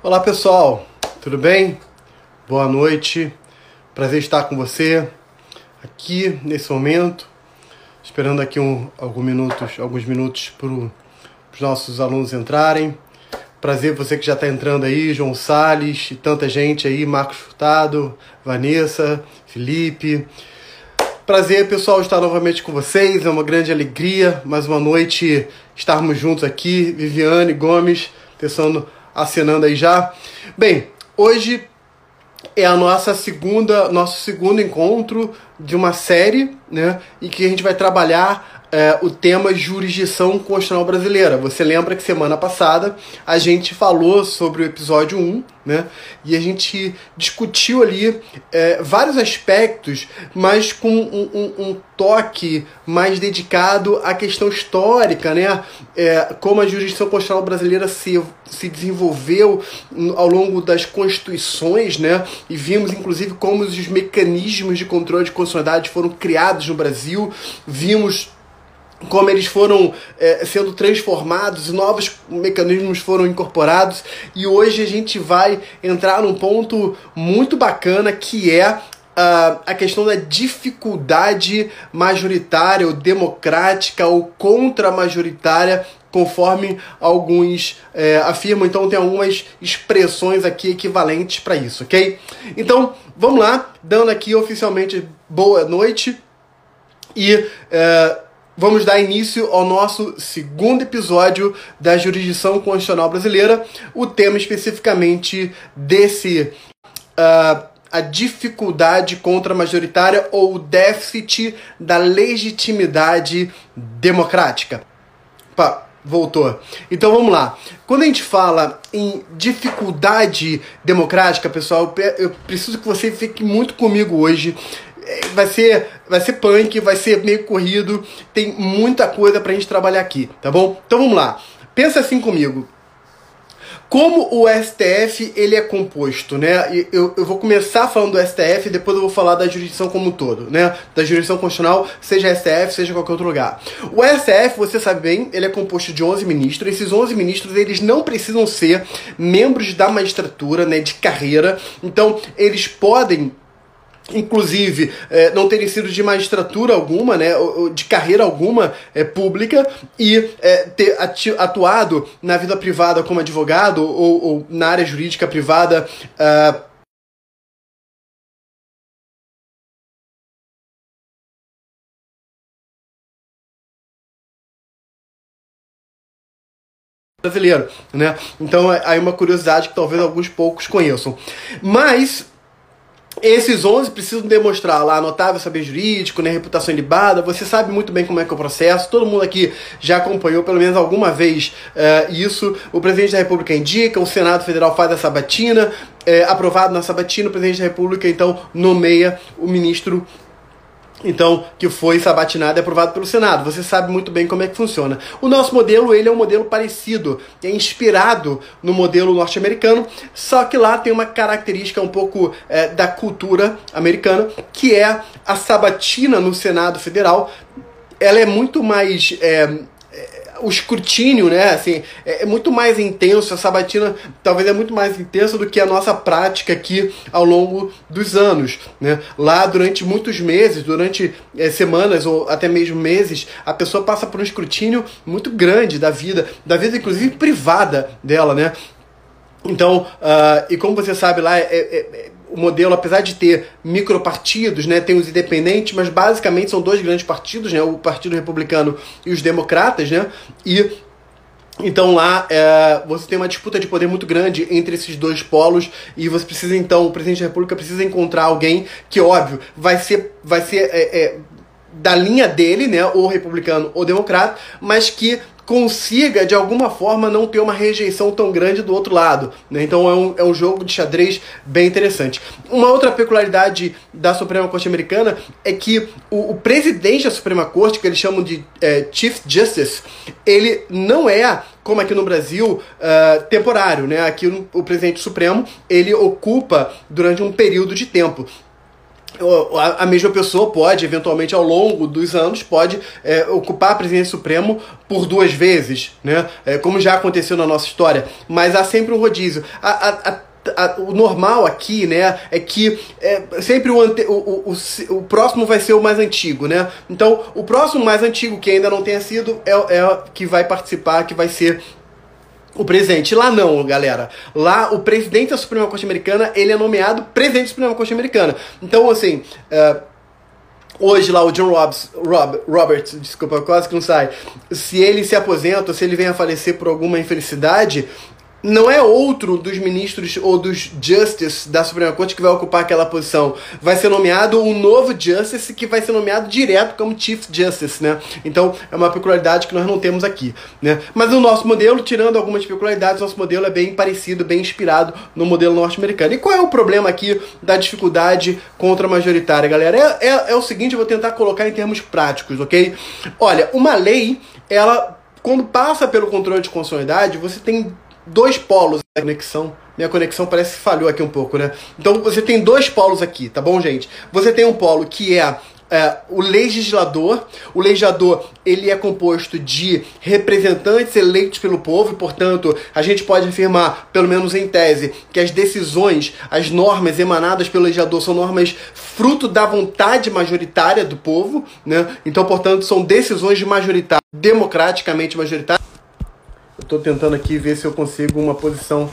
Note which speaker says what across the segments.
Speaker 1: Olá pessoal, tudo bem? Boa noite, prazer estar com você aqui nesse momento, esperando aqui um, alguns minutos, alguns minutos para os nossos alunos entrarem. Prazer você que já está entrando aí, João Sales e tanta gente aí, Marcos Furtado, Vanessa, Felipe. Prazer, pessoal, estar novamente com vocês. É uma grande alegria, mais uma noite, estarmos juntos aqui. Viviane Gomes, pensando assinando aí já. Bem, hoje é a nossa segunda, nosso segundo encontro de uma série, né, em que a gente vai trabalhar é, o tema jurisdição constitucional brasileira. Você lembra que semana passada a gente falou sobre o episódio 1, né? E a gente discutiu ali é, vários aspectos, mas com um, um, um, toque mais dedicado à questão histórica, né? É, como a jurisdição constitucional brasileira se, se desenvolveu ao longo das constituições, né? E vimos, inclusive, como os mecanismos de controle de constitucionalidade foram criados no Brasil. Vimos como eles foram é, sendo transformados, novos mecanismos foram incorporados, e hoje a gente vai entrar num ponto muito bacana que é uh, a questão da dificuldade majoritária ou democrática ou contra-majoritária, conforme alguns é, afirmam. Então, tem algumas expressões aqui equivalentes para isso, ok? Então, vamos lá, dando aqui oficialmente boa noite e. Uh, vamos dar início ao nosso segundo episódio da jurisdição constitucional brasileira. O tema especificamente desse. Uh, a dificuldade contra majoritária ou o déficit da legitimidade democrática. Pá, voltou. Então vamos lá. Quando a gente fala em dificuldade democrática, pessoal, eu preciso que você fique muito comigo hoje vai ser, vai ser punk, vai ser meio corrido, tem muita coisa pra gente trabalhar aqui, tá bom? Então vamos lá. Pensa assim comigo. Como o STF ele é composto, né? Eu, eu vou começar falando do STF, depois eu vou falar da jurisdição como um todo, né? Da jurisdição constitucional, seja STF, seja qualquer outro lugar. O STF, você sabe bem, ele é composto de 11 ministros. Esses 11 ministros, eles não precisam ser membros da magistratura, né, de carreira. Então, eles podem inclusive é, não terem sido de magistratura alguma, né, de carreira alguma é, pública e é, ter atuado na vida privada como advogado ou, ou na área jurídica privada uh, brasileiro, né? Então é aí uma curiosidade que talvez alguns poucos conheçam. Mas esses 11 precisam demonstrar lá notável saber jurídico, né, reputação ilibada. Você sabe muito bem como é que é o processo. Todo mundo aqui já acompanhou pelo menos alguma vez uh, isso. O presidente da República indica, o Senado Federal faz a sabatina, é, aprovado na sabatina, o presidente da República então nomeia o ministro então, que foi sabatinado e aprovado pelo Senado. Você sabe muito bem como é que funciona. O nosso modelo, ele é um modelo parecido, é inspirado no modelo norte-americano, só que lá tem uma característica um pouco é, da cultura americana, que é a sabatina no Senado Federal. Ela é muito mais é, o escrutínio, né? Assim, é, é, muito mais intenso. A sabatina talvez é muito mais intensa do que a nossa prática aqui ao longo dos anos, né? Lá durante muitos meses, durante é, semanas ou até mesmo meses, a pessoa passa por um escrutínio muito grande da vida, da vida inclusive privada dela, né? Então, uh, e como você sabe lá, é, é, é o modelo, apesar de ter micropartidos, né, tem os independentes, mas basicamente são dois grandes partidos, né, o Partido Republicano e os Democratas, né, e então lá é, você tem uma disputa de poder muito grande entre esses dois polos e você precisa então, o presidente da República precisa encontrar alguém que, óbvio, vai ser, vai ser é, é, da linha dele, né, ou republicano ou democrata, mas que consiga de alguma forma não ter uma rejeição tão grande do outro lado. Né? Então é um, é um jogo de xadrez bem interessante. Uma outra peculiaridade da Suprema Corte Americana é que o, o presidente da Suprema Corte, que eles chamam de é, Chief Justice, ele não é como aqui no Brasil, uh, temporário, né? Aqui o presidente supremo ele ocupa durante um período de tempo. A mesma pessoa pode, eventualmente, ao longo dos anos, pode é, ocupar a presidência supremo por duas vezes, né? É, como já aconteceu na nossa história. Mas há sempre um rodízio. A, a, a o normal aqui, né, é que é, sempre o, ante, o, o, o, próximo vai ser o mais antigo, né? Então, o próximo mais antigo que ainda não tenha sido é, é que vai participar, que vai ser o presidente. Lá não, galera. Lá o presidente da Suprema Corte Americana, ele é nomeado presidente da Suprema Corte Americana. Então, assim, uh, hoje lá o John Robbs, Rob, Roberts, desculpa, quase que não sai. Se ele se aposenta, se ele vem a falecer por alguma infelicidade, não é outro dos ministros ou dos justices da Suprema Corte que vai ocupar aquela posição. Vai ser nomeado um novo justice que vai ser nomeado direto como chief justice, né? Então é uma peculiaridade que nós não temos aqui, né? Mas o nosso modelo, tirando algumas peculiaridades, nosso modelo é bem parecido, bem inspirado no modelo norte-americano. E qual é o problema aqui da dificuldade contra a majoritária, galera? É, é, é o seguinte, eu vou tentar colocar em termos práticos, ok? Olha, uma lei, ela quando passa pelo controle de constitucionalidade, você tem dois polos da conexão. Minha conexão parece que falhou aqui um pouco, né? Então você tem dois polos aqui, tá bom, gente? Você tem um polo que é é, o legislador. O legislador ele é composto de representantes eleitos pelo povo, e, portanto, a gente pode afirmar, pelo menos em tese, que as decisões, as normas emanadas pelo legislador são normas fruto da vontade majoritária do povo, né? Então, portanto, são decisões majoritárias, democraticamente majoritárias. Estou tentando aqui ver se eu consigo uma posição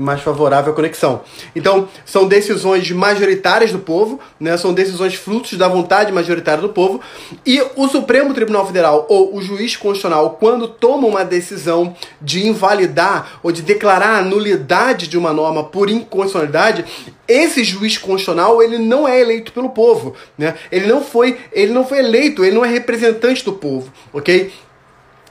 Speaker 1: mais favorável à conexão. Então, são decisões majoritárias do povo, né? são decisões frutos da vontade majoritária do povo, e o Supremo Tribunal Federal ou o juiz constitucional, quando toma uma decisão de invalidar ou de declarar a nulidade de uma norma por inconstitucionalidade, esse juiz constitucional ele não é eleito pelo povo, né? Ele não foi, ele não foi eleito, ele não é representante do povo, ok?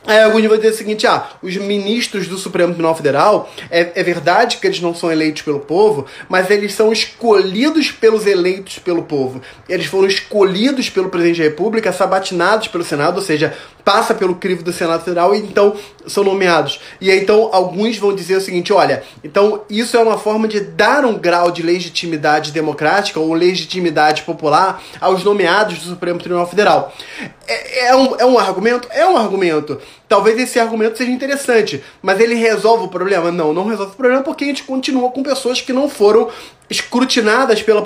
Speaker 1: Aí alguns vão dizer o seguinte: ah, os ministros do Supremo Tribunal Federal, é, é verdade que eles não são eleitos pelo povo, mas eles são escolhidos pelos eleitos pelo povo. Eles foram escolhidos pelo presidente da República, sabatinados pelo Senado, ou seja, passa pelo crivo do Senado Federal e então são nomeados. E aí, então alguns vão dizer o seguinte: olha, então isso é uma forma de dar um grau de legitimidade democrática ou legitimidade popular aos nomeados do Supremo Tribunal Federal. É, é, um, é um argumento? É um argumento. Talvez esse argumento seja interessante, mas ele resolve o problema? Não, não resolve o problema porque a gente continua com pessoas que não foram escrutinadas pela,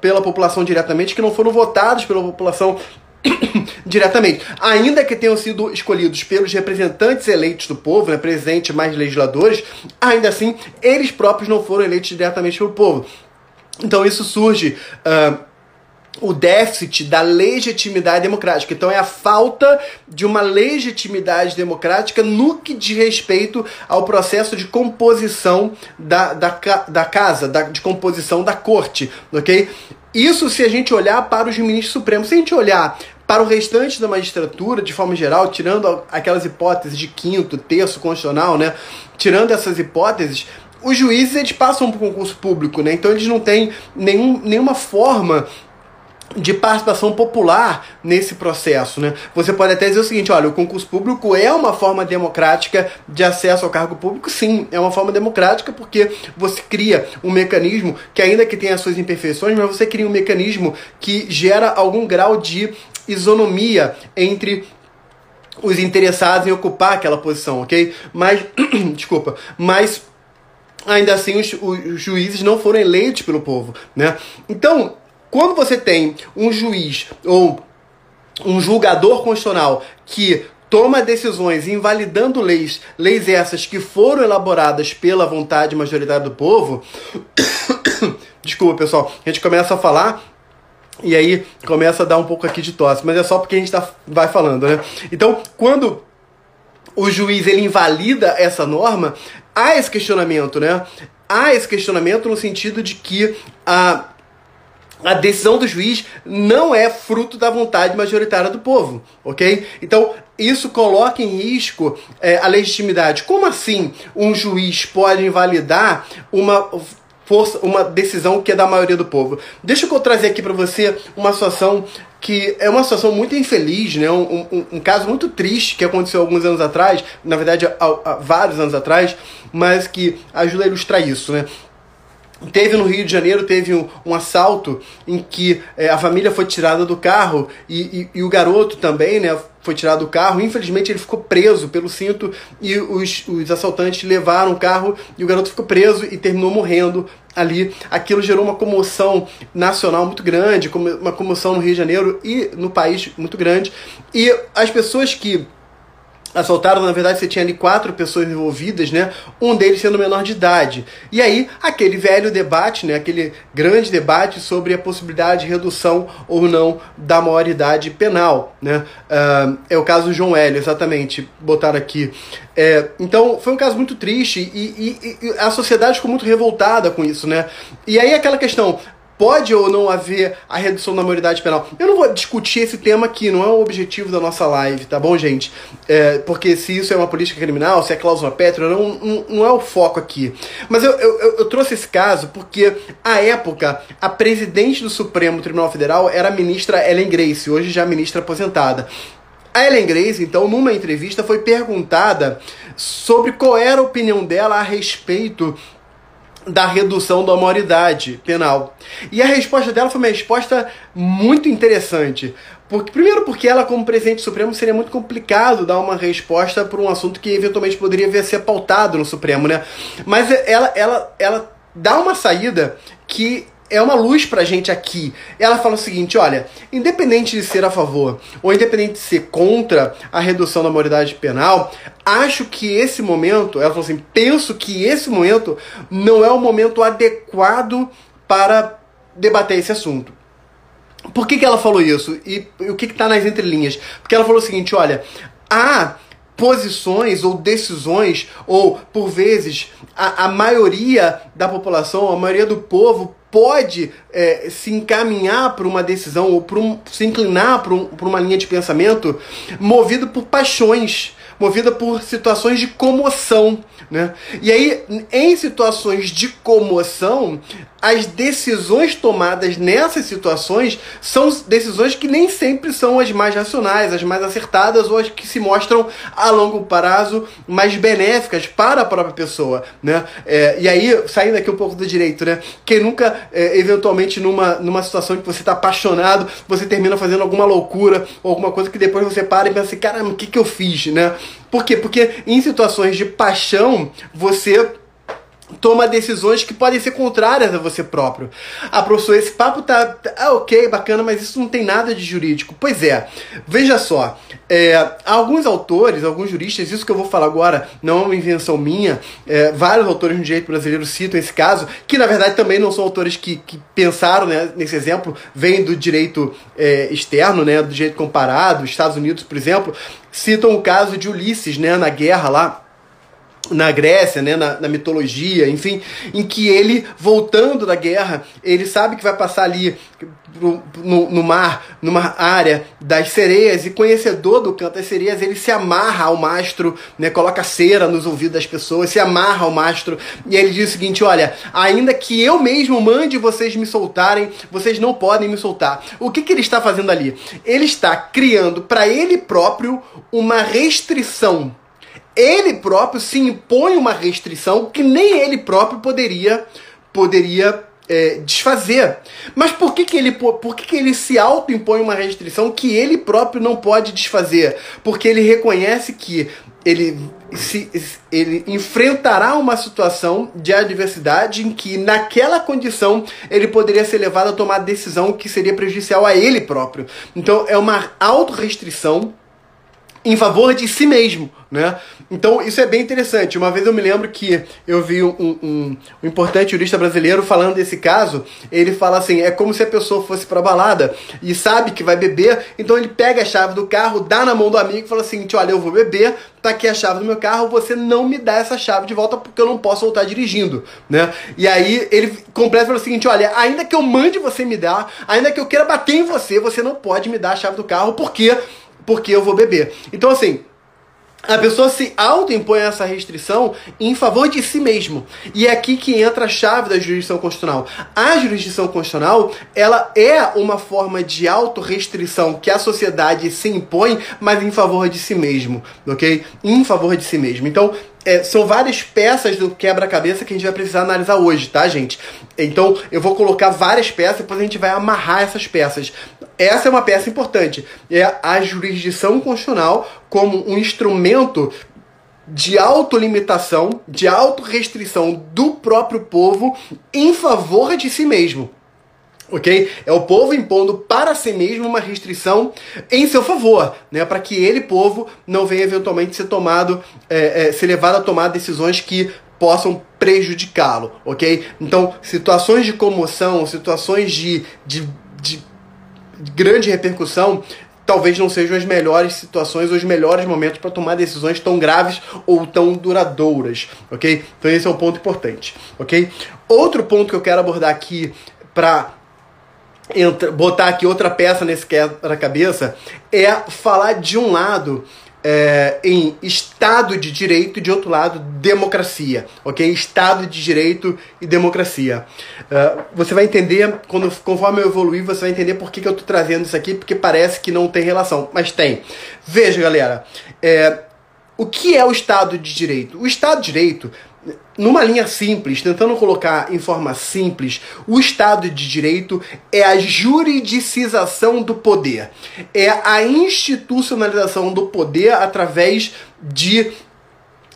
Speaker 1: pela população diretamente, que não foram votadas pela população diretamente. Ainda que tenham sido escolhidos pelos representantes eleitos do povo, né, mais legisladores, ainda assim, eles próprios não foram eleitos diretamente pelo povo. Então isso surge. Uh, o déficit da legitimidade democrática. Então é a falta de uma legitimidade democrática no que diz respeito ao processo de composição da, da, da casa, da, de composição da corte, ok? Isso se a gente olhar para os ministros supremos. Se a gente olhar para o restante da magistratura, de forma geral, tirando aquelas hipóteses de quinto, terço constitucional, né? Tirando essas hipóteses, os juízes eles passam por concurso público, né? Então eles não têm nenhum, nenhuma forma de participação popular nesse processo, né? Você pode até dizer o seguinte, olha, o concurso público é uma forma democrática de acesso ao cargo público? Sim, é uma forma democrática porque você cria um mecanismo que ainda que tenha as suas imperfeições, mas você cria um mecanismo que gera algum grau de isonomia entre os interessados em ocupar aquela posição, ok? Mas, desculpa, mas ainda assim os, os juízes não foram eleitos pelo povo, né? Então, quando você tem um juiz ou um julgador constitucional que toma decisões invalidando leis, leis essas que foram elaboradas pela vontade majoritária do povo. Desculpa, pessoal, a gente começa a falar e aí começa a dar um pouco aqui de tosse, mas é só porque a gente tá, vai falando, né? Então, quando o juiz ele invalida essa norma, há esse questionamento, né? Há esse questionamento no sentido de que a a decisão do juiz não é fruto da vontade majoritária do povo, ok? Então, isso coloca em risco é, a legitimidade. Como assim um juiz pode invalidar uma força, uma decisão que é da maioria do povo? Deixa eu trazer aqui para você uma situação que é uma situação muito infeliz, né? Um, um, um, caso muito triste que aconteceu alguns anos atrás, na verdade há, há vários anos atrás, mas que ajuda a ilustrar isso, né? Teve no Rio de Janeiro, teve um, um assalto em que é, a família foi tirada do carro e, e, e, o garoto também, né? Foi tirado do carro. Infelizmente ele ficou preso pelo cinto e os, os assaltantes levaram o carro e o garoto ficou preso e terminou morrendo ali. Aquilo gerou uma comoção nacional muito grande, uma comoção no Rio de Janeiro e no país muito grande. E as pessoas que assaltaram, na verdade você tinha ali quatro pessoas envolvidas, né? Um deles sendo menor de idade. E aí, aquele velho debate, né? Aquele grande debate sobre a possibilidade de redução ou não da maioridade penal, né? Uh, é o caso do João Hélio, exatamente, botaram aqui. É, então, foi um caso muito triste e, e, e a sociedade ficou muito revoltada com isso, né? E aí aquela questão, Pode ou não haver a redução da maioridade penal? Eu não vou discutir esse tema aqui, não é o objetivo da nossa live, tá bom, gente? É, porque se isso é uma política criminal, se é cláusula pétrea, não, não, não é o foco aqui. Mas eu, eu, eu, trouxe esse caso porque, à época, a presidente do Supremo Tribunal Federal era a ministra Ellen Grace, hoje já ministra aposentada. A Ellen Grace, então, numa entrevista, foi perguntada sobre qual era a opinião dela a respeito da redução da maioridade penal. E a resposta dela foi uma resposta muito interessante. Porque, primeiro porque ela, como presidente supremo, seria muito complicado dar uma resposta para um assunto que eventualmente poderia ser pautado no Supremo, né? Mas ela, ela, ela dá uma saída que é uma luz pra gente aqui. Ela fala o seguinte: olha, independente de ser a favor ou independente de ser contra a redução da maioridade penal, acho que esse momento, ela falou assim, penso que esse momento não é o momento adequado para debater esse assunto. Por que, que ela falou isso? E, e o que está nas entrelinhas? Porque ela falou o seguinte: olha, há posições ou decisões, ou por vezes a, a maioria da população, a maioria do povo pode é, se encaminhar para uma decisão ou um, se inclinar para um, uma linha de pensamento movido por paixões, movida por situações de comoção. Né? E aí, em situações de comoção, as decisões tomadas nessas situações são decisões que nem sempre são as mais racionais, as mais acertadas ou as que se mostram a longo prazo mais benéficas para a própria pessoa, né? É, e aí, saindo aqui um pouco do direito, né? Quem nunca, é, eventualmente, numa, numa situação que você está apaixonado, você termina fazendo alguma loucura ou alguma coisa que depois você para e pensa assim, caramba, o que, que eu fiz, né? Por quê? Porque em situações de paixão, você toma decisões que podem ser contrárias a você próprio. Ah, professor, esse papo tá, tá ok, bacana, mas isso não tem nada de jurídico. Pois é, veja só, é, alguns autores, alguns juristas, isso que eu vou falar agora não é uma invenção minha, é, vários autores no direito brasileiro citam esse caso, que na verdade também não são autores que, que pensaram né, nesse exemplo, vêm do direito é, externo, né, do direito comparado, Estados Unidos, por exemplo, citam o caso de Ulisses, né, na guerra lá, na Grécia, né, na, na, mitologia, enfim, em que ele, voltando da guerra, ele sabe que vai passar ali no, no, mar, numa área das sereias, e conhecedor do canto das sereias, ele se amarra ao mastro, né, coloca cera nos ouvidos das pessoas, se amarra ao mastro, e ele diz o seguinte: olha, ainda que eu mesmo mande vocês me soltarem, vocês não podem me soltar. O que, que ele está fazendo ali? Ele está criando para ele próprio uma restrição ele próprio se impõe uma restrição que nem ele próprio poderia poderia é, desfazer. Mas por que, que ele por que, que ele se autoimpõe uma restrição que ele próprio não pode desfazer? Porque ele reconhece que ele se, ele enfrentará uma situação de adversidade em que, naquela condição, ele poderia ser levado a tomar decisão que seria prejudicial a ele próprio. Então, é uma autorrestrição em favor de si mesmo, né? Então isso é bem interessante. Uma vez eu me lembro que eu vi um, um, um, importante jurista brasileiro falando desse caso. Ele fala assim: é como se a pessoa fosse pra balada e sabe que vai beber, então ele pega a chave do carro, dá na mão do amigo e fala assim: olha, eu vou beber, tá aqui a chave do meu carro, você não me dá essa chave de volta porque eu não posso voltar dirigindo, né? E aí ele completa pelo seguinte: olha, ainda que eu mande você me dar, ainda que eu queira bater em você, você não pode me dar a chave do carro porque porque eu vou beber. Então, assim, a pessoa se autoimpõe essa restrição em favor de si mesmo. E é aqui que entra a chave da jurisdição constitucional. A jurisdição constitucional, ela é uma forma de autorrestrição que a sociedade se impõe, mas em favor de si mesmo, ok? Em favor de si mesmo. Então, é, são várias peças do quebra-cabeça que a gente vai precisar analisar hoje, tá, gente? Então, eu vou colocar várias peças, depois a gente vai amarrar essas peças. Essa é uma peça importante. É a jurisdição constitucional como um instrumento de autolimitação, de autorrestrição do próprio povo em favor de si mesmo. Ok? É o povo impondo para si mesmo uma restrição em seu favor, né? Para que ele, povo, não venha eventualmente ser tomado, é, é, ser levado a tomar decisões que possam prejudicá-lo, ok? Então, situações de comoção, situações de, de, de grande repercussão, talvez não sejam as melhores situações ou os melhores momentos para tomar decisões tão graves ou tão duradouras, ok? Então esse é um ponto importante, ok? Outro ponto que eu quero abordar aqui para botar aqui outra peça nesse quebra-cabeça é falar de um lado é, em Estado de Direito e de outro lado democracia, ok? Estado de Direito e democracia. Uh, você vai entender, quando, conforme eu evoluir, você vai entender por que, que eu estou trazendo isso aqui, porque parece que não tem relação, mas tem. Veja, galera, é, o que é o Estado de Direito? O Estado de Direito numa linha simples, tentando colocar em forma simples, o Estado de Direito é a juridicização do poder, é a institucionalização do poder através de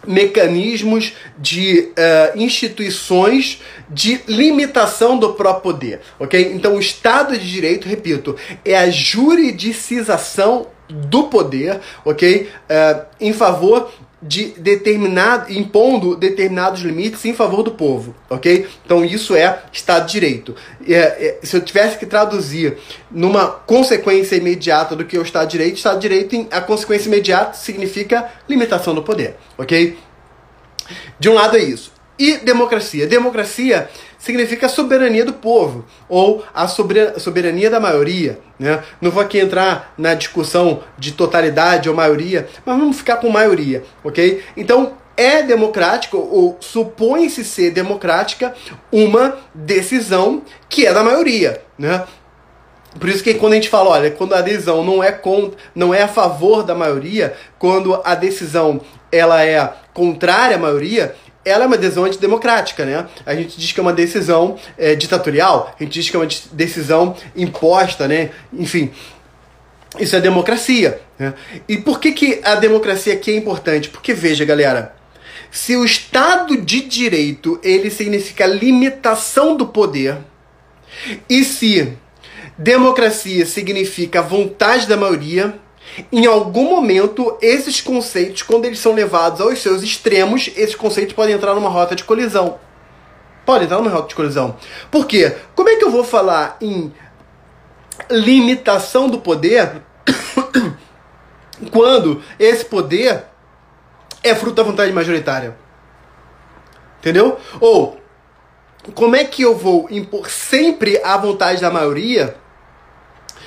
Speaker 1: mecanismos de uh, instituições de limitação do próprio poder, ok? Então, o Estado de Direito, repito, é a juridicização do poder, ok? Uh, em favor de determinado, impondo determinados limites em favor do povo, ok? Então isso é Estado de Direito. É, é, se eu tivesse que traduzir numa consequência imediata do que é o Estado de Direito, Estado de Direito, a consequência imediata significa limitação do poder, ok? De um lado é isso. E democracia? Democracia significa soberania do povo, ou a soberania da maioria. Né? Não vou aqui entrar na discussão de totalidade ou maioria, mas vamos ficar com maioria, ok? Então, é democrático, ou supõe-se ser democrática, uma decisão que é da maioria. Né? Por isso que quando a gente fala, olha, quando a adesão não é contra, não é a favor da maioria, quando a decisão ela é contrária à maioria, ela é uma decisão antidemocrática, né? A gente diz que é uma decisão é, ditatorial, a gente diz que é uma decisão imposta, né? Enfim, isso é democracia. Né? E por que, que a democracia aqui é importante? Porque, veja, galera, se o Estado de Direito ele significa limitação do poder, e se democracia significa vontade da maioria, em algum momento, esses conceitos, quando eles são levados aos seus extremos, esses conceitos podem entrar numa rota de colisão. Podem entrar numa rota de colisão. Por quê? Como é que eu vou falar em limitação do poder quando esse poder é fruto da vontade majoritária? Entendeu? Ou como é que eu vou impor sempre a vontade da maioria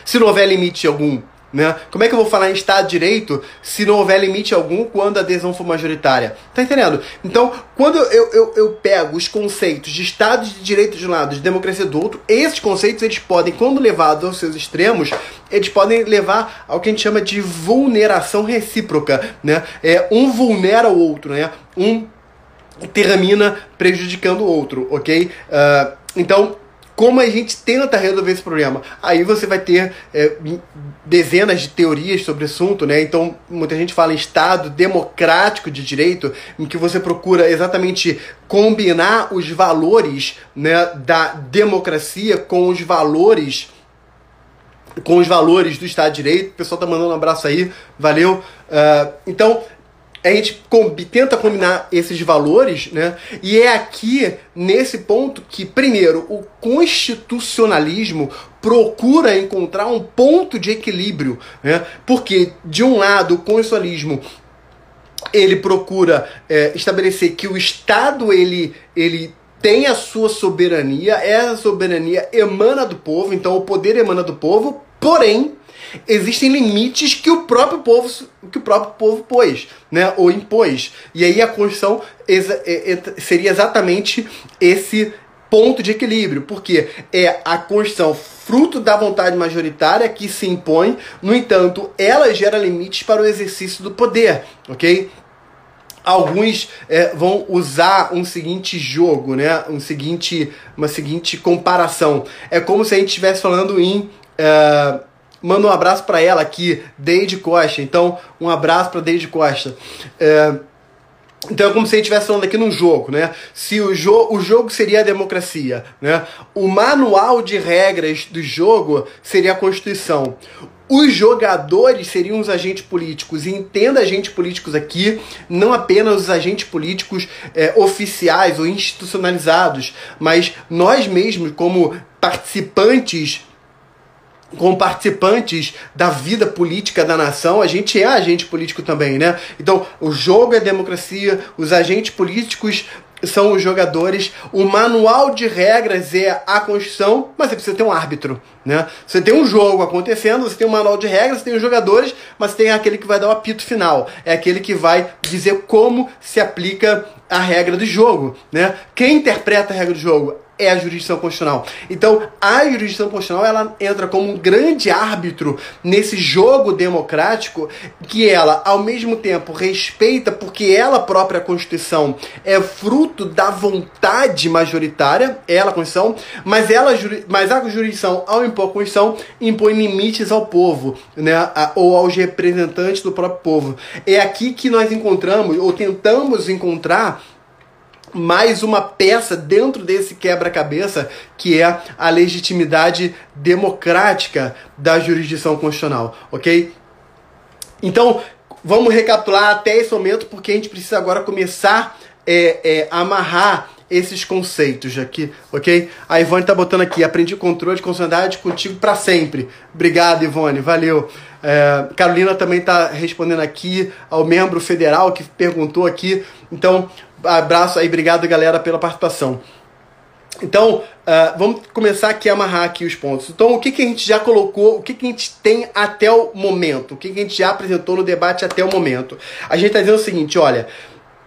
Speaker 1: se não houver limite algum? Né? Como é que eu vou falar em Estado de Direito se não houver limite algum quando a adesão for majoritária? Tá entendendo? Então, quando eu, eu, eu pego os conceitos de Estado de Direito de um lado, de democracia do outro, esses conceitos, eles podem, quando levados aos seus extremos, eles podem levar ao que a gente chama de vulneração recíproca. Né? É, um vulnera o outro, né? um termina prejudicando o outro, ok? Uh, então, como a gente tenta resolver esse problema. Aí você vai ter é, dezenas de teorias sobre o assunto, né? Então, muita gente fala em Estado democrático de direito, em que você procura exatamente combinar os valores né, da democracia com os valores com os valores do Estado de Direito. O pessoal tá mandando um abraço aí, valeu. Uh, então, a gente tenta combinar esses valores, né? E é aqui, nesse ponto, que, primeiro, o constitucionalismo procura encontrar um ponto de equilíbrio, né? Porque, de um lado, o constitucionalismo ele procura é, estabelecer que o Estado ele, ele tem a sua soberania, essa soberania emana do povo, então o poder emana do povo, porém existem limites que o próprio povo que o próprio povo pôs, né, ou impôs. E aí a Constituição é, seria exatamente esse ponto de equilíbrio, porque é a Constituição fruto da vontade majoritária que se impõe, no entanto, ela gera limites para o exercício do poder, ok? alguns é, vão usar um seguinte jogo, né? Um seguinte, uma seguinte comparação. É como se a gente estivesse falando em é, manda um abraço para ela aqui, Deide Costa. Então, um abraço para Deide Costa. É, então é como se a gente estivesse falando aqui num jogo, né? Se o, jo o jogo seria a democracia, né? O manual de regras do jogo seria a Constituição. Os jogadores seriam os agentes políticos. E entenda agentes políticos aqui, não apenas os agentes políticos é, oficiais ou institucionalizados, mas nós mesmos, como participantes como participantes da vida política da nação, a gente é agente político também, né? Então, o jogo é democracia, os agentes políticos são os jogadores, o manual de regras é a Constituição, mas você precisa ter um árbitro, né? Você tem um jogo acontecendo, você tem um manual de regras, você tem os jogadores, mas tem aquele que vai dar o apito final, é aquele que vai dizer como se aplica a regra do jogo, né? Quem interpreta a regra do jogo? É a jurisdição constitucional. Então, a jurisdição constitucional ela entra como um grande árbitro nesse jogo democrático que ela, ao mesmo tempo, respeita porque ela própria a Constituição é fruto da vontade majoritária, ela a Constituição, mas ela mas a jurisdição ao impor a Constituição impõe limites ao povo, né, ou aos representantes do próprio povo. É aqui que nós encontramos ou tentamos encontrar mais uma peça dentro desse quebra-cabeça que é a legitimidade democrática da jurisdição constitucional, ok? Então, vamos recapitular até esse momento, porque a gente precisa agora começar é, é, a amarrar esses conceitos aqui, ok? A Ivone tá botando aqui, aprendi controle de consonante contigo para sempre. Obrigado, Ivone, valeu. É, Carolina também está respondendo aqui ao membro federal que perguntou aqui. Então, abraço aí, obrigado galera pela participação. Então, uh, vamos começar aqui a amarrar aqui os pontos. Então, o que, que a gente já colocou, o que, que a gente tem até o momento, o que, que a gente já apresentou no debate até o momento. A gente está dizendo o seguinte, olha,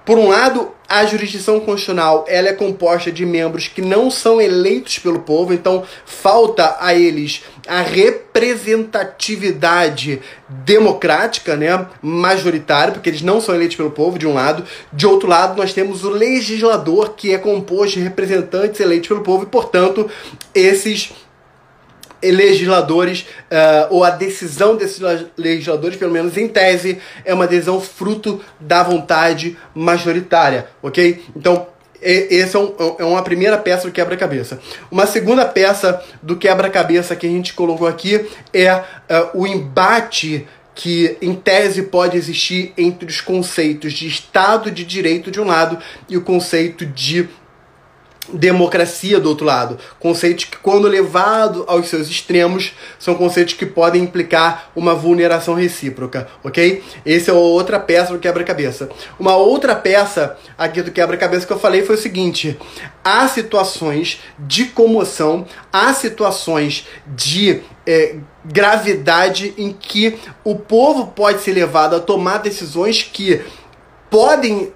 Speaker 1: por um lado, a jurisdição constitucional ela é composta de membros que não são eleitos pelo povo, então falta a eles a representatividade democrática, né, majoritária, porque eles não são eleitos pelo povo, de um lado. De outro lado, nós temos o legislador, que é composto de representantes eleitos pelo povo, e, portanto, esses legisladores, uh, ou a decisão desses legisladores, pelo menos em tese, é uma decisão fruto da vontade majoritária, ok? Então, essa é, um, é uma primeira peça do quebra-cabeça. Uma segunda peça do quebra-cabeça que a gente colocou aqui é uh, o embate que, em tese, pode existir entre os conceitos de Estado de Direito de um lado e o conceito de democracia do outro lado. Conceitos que, quando levado aos seus extremos, são conceitos que podem implicar uma vulneração recíproca, ok? Essa é outra peça do quebra-cabeça. Uma outra peça aqui do quebra-cabeça que eu falei foi o seguinte: há situações de comoção, há situações de é, gravidade em que o povo pode ser levado a tomar decisões que podem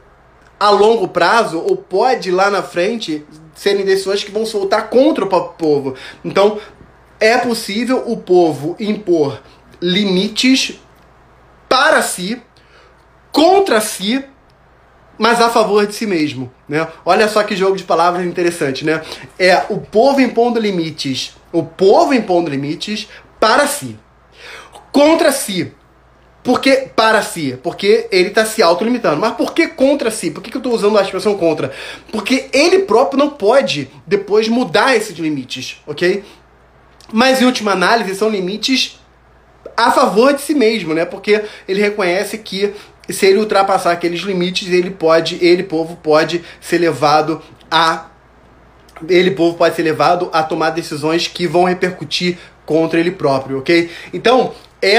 Speaker 1: a longo prazo, ou pode lá na frente serem decisões que vão soltar contra o povo. Então, é possível o povo impor limites para si, contra si, mas a favor de si mesmo, né? Olha só que jogo de palavras interessante, né? É o povo impondo limites, o povo impondo limites para si, contra si, porque para si, porque ele está se autolimitando. Mas por que contra si? Por que, que eu estou usando a expressão contra? Porque ele próprio não pode depois mudar esses limites, ok? Mas em última análise são limites a favor de si mesmo, né? Porque ele reconhece que se ele ultrapassar aqueles limites, ele pode, ele povo pode ser levado a ele povo pode ser levado a tomar decisões que vão repercutir contra ele próprio, ok? Então, é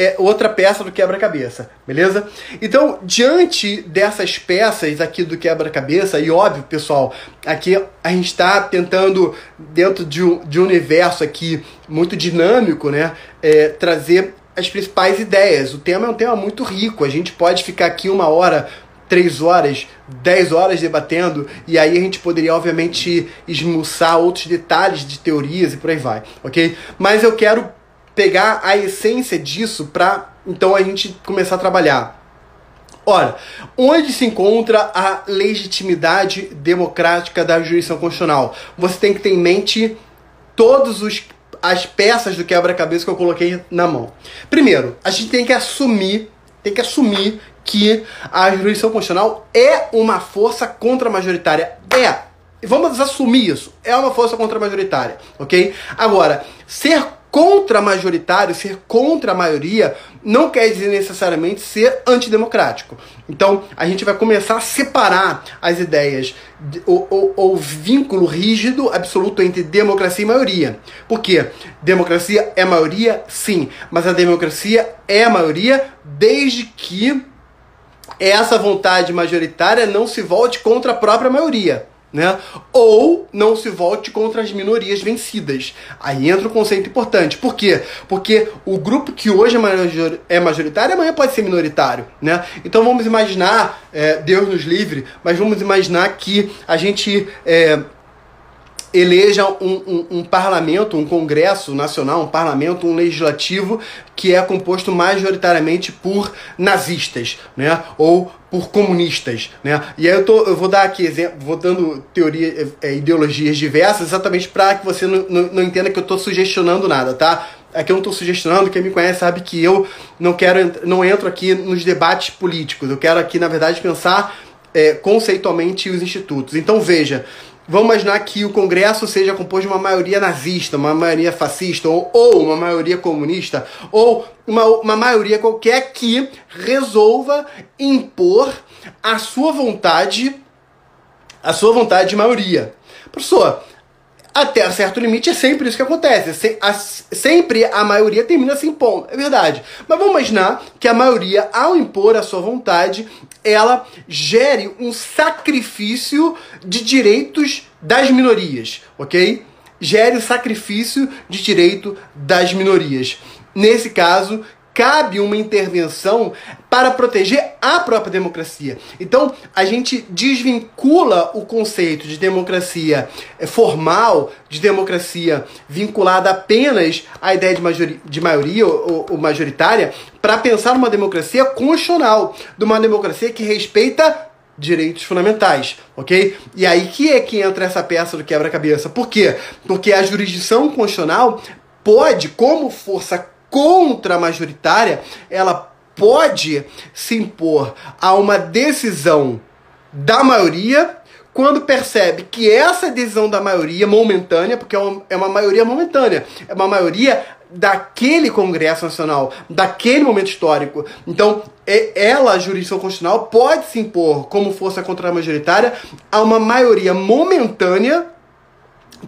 Speaker 1: é outra peça do quebra-cabeça, beleza? Então, diante dessas peças aqui do quebra-cabeça, e óbvio, pessoal, aqui a gente está tentando, dentro de um, de um universo aqui muito dinâmico, né, é, trazer as principais ideias. O tema é um tema muito rico, a gente pode ficar aqui uma hora três horas, dez horas debatendo, e aí a gente poderia, obviamente, esmiuçar outros detalhes de teorias e por aí vai, ok? Mas eu quero pegar a essência disso para então a gente começar a trabalhar. Ora, onde se encontra a legitimidade democrática da jurisdição constitucional? Você tem que ter em mente todos os as peças do quebra-cabeça que eu coloquei na mão. Primeiro, a gente tem que assumir, tem que assumir que a jurisdição constitucional é uma força contra-majoritária. É. Vamos assumir isso. É uma força contra-majoritária, ok? Agora, ser contra-majoritário, ser contra a maioria, não quer dizer necessariamente ser antidemocrático. Então, a gente vai começar a separar as ideias, o, vínculo rígido, absoluto entre democracia e maioria. Por quê? Democracia é maioria? Sim. Mas a democracia é a maioria desde que essa vontade majoritária não se volte contra a própria maioria. Né? Ou não se volte contra as minorias vencidas. Aí entra um conceito importante. Por quê? Porque o grupo que hoje é majoritário amanhã pode ser minoritário. Né? Então vamos imaginar, é, Deus nos livre, mas vamos imaginar que a gente. É, eleja um, um, um, parlamento, um congresso nacional, um parlamento, um legislativo que é composto majoritariamente por nazistas, né? Ou por comunistas, né? E aí eu, tô, eu vou dar aqui exemplo, vou dando teoria, é, ideologias diversas, exatamente para que você não, não, não, entenda que eu estou sugestionando nada, tá? Aqui eu não estou sugestionando, quem me conhece sabe que eu não quero, não entro aqui nos debates políticos. Eu quero aqui, na verdade, pensar é, conceitualmente os institutos. Então veja, Vamos imaginar que o Congresso seja composto de uma maioria nazista, uma maioria fascista, ou, ou uma maioria comunista, ou uma, uma maioria qualquer que resolva impor a sua vontade, a sua vontade de maioria. Professor, até certo limite é sempre isso que acontece. sempre a maioria termina se impondo. É verdade. Mas vamos imaginar que a maioria, ao impor a sua vontade, ela gere um sacrifício de direitos das minorias, ok? Gere o sacrifício de direito das minorias. Nesse caso, cabe uma intervenção para proteger a própria democracia. Então, a gente desvincula o conceito de democracia eh, formal, de democracia vinculada apenas à ideia de, majori de maioria ou, ou majoritária, para pensar numa democracia constitucional, de uma democracia que respeita direitos fundamentais, ok? E aí que é que entra essa peça do quebra-cabeça. Por quê? Porque a jurisdição constitucional pode, como força contra-majoritária, ela pode se impor a uma decisão da maioria quando percebe que essa decisão da maioria momentânea, porque é uma, é maioria momentânea, é uma maioria daquele Congresso Nacional, daquele momento histórico. Então, ela, a jurisdição constitucional, pode se impor como força contra-majoritária a uma maioria momentânea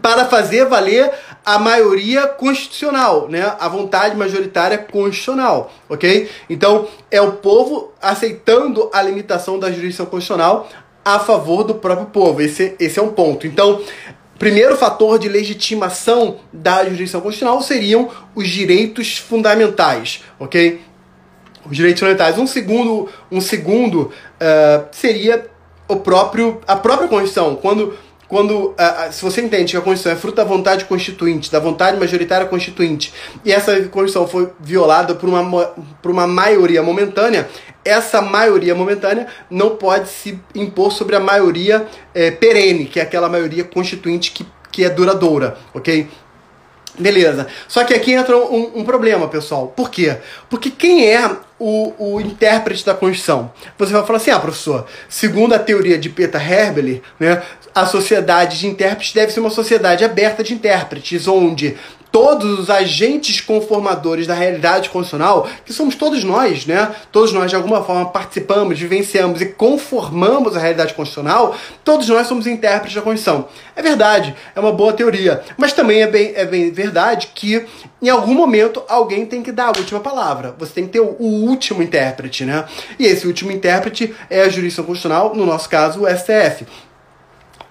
Speaker 1: para fazer valer a maioria constitucional, né? A vontade majoritária constitucional, ok? Então é o povo aceitando a limitação da jurisdição constitucional a favor do próprio povo. Esse, esse é um ponto. Então, primeiro fator de legitimação da jurisdição constitucional seriam os direitos fundamentais, ok? Os direitos fundamentais. Um segundo, um segundo uh, seria o próprio, a própria Constituição. Quando quando se você entende que a Constituição é fruto da vontade constituinte, da vontade majoritária constituinte, e essa Constituição foi violada por uma, por uma maioria momentânea, essa maioria momentânea não pode se impor sobre a maioria é, perene, que é aquela maioria constituinte que, que é duradoura, ok? Beleza. Só que aqui entra um, um, problema, pessoal. Por quê? Porque quem é o, o intérprete da Constituição? Você vai falar assim, ah, professor, segundo a teoria de Peter Herbeli, né, a sociedade de intérpretes deve ser uma sociedade aberta de intérpretes, onde todos os agentes conformadores da realidade constitucional, que somos todos nós, né? Todos nós de alguma forma participamos, vivenciamos e conformamos a realidade constitucional, todos nós somos intérpretes da Constituição. É verdade, é uma boa teoria, mas também é bem, é bem verdade que em algum momento alguém tem que dar a última palavra. Você tem que ter o, o último intérprete, né? E esse último intérprete é a jurisdição constitucional, no nosso caso, o STF.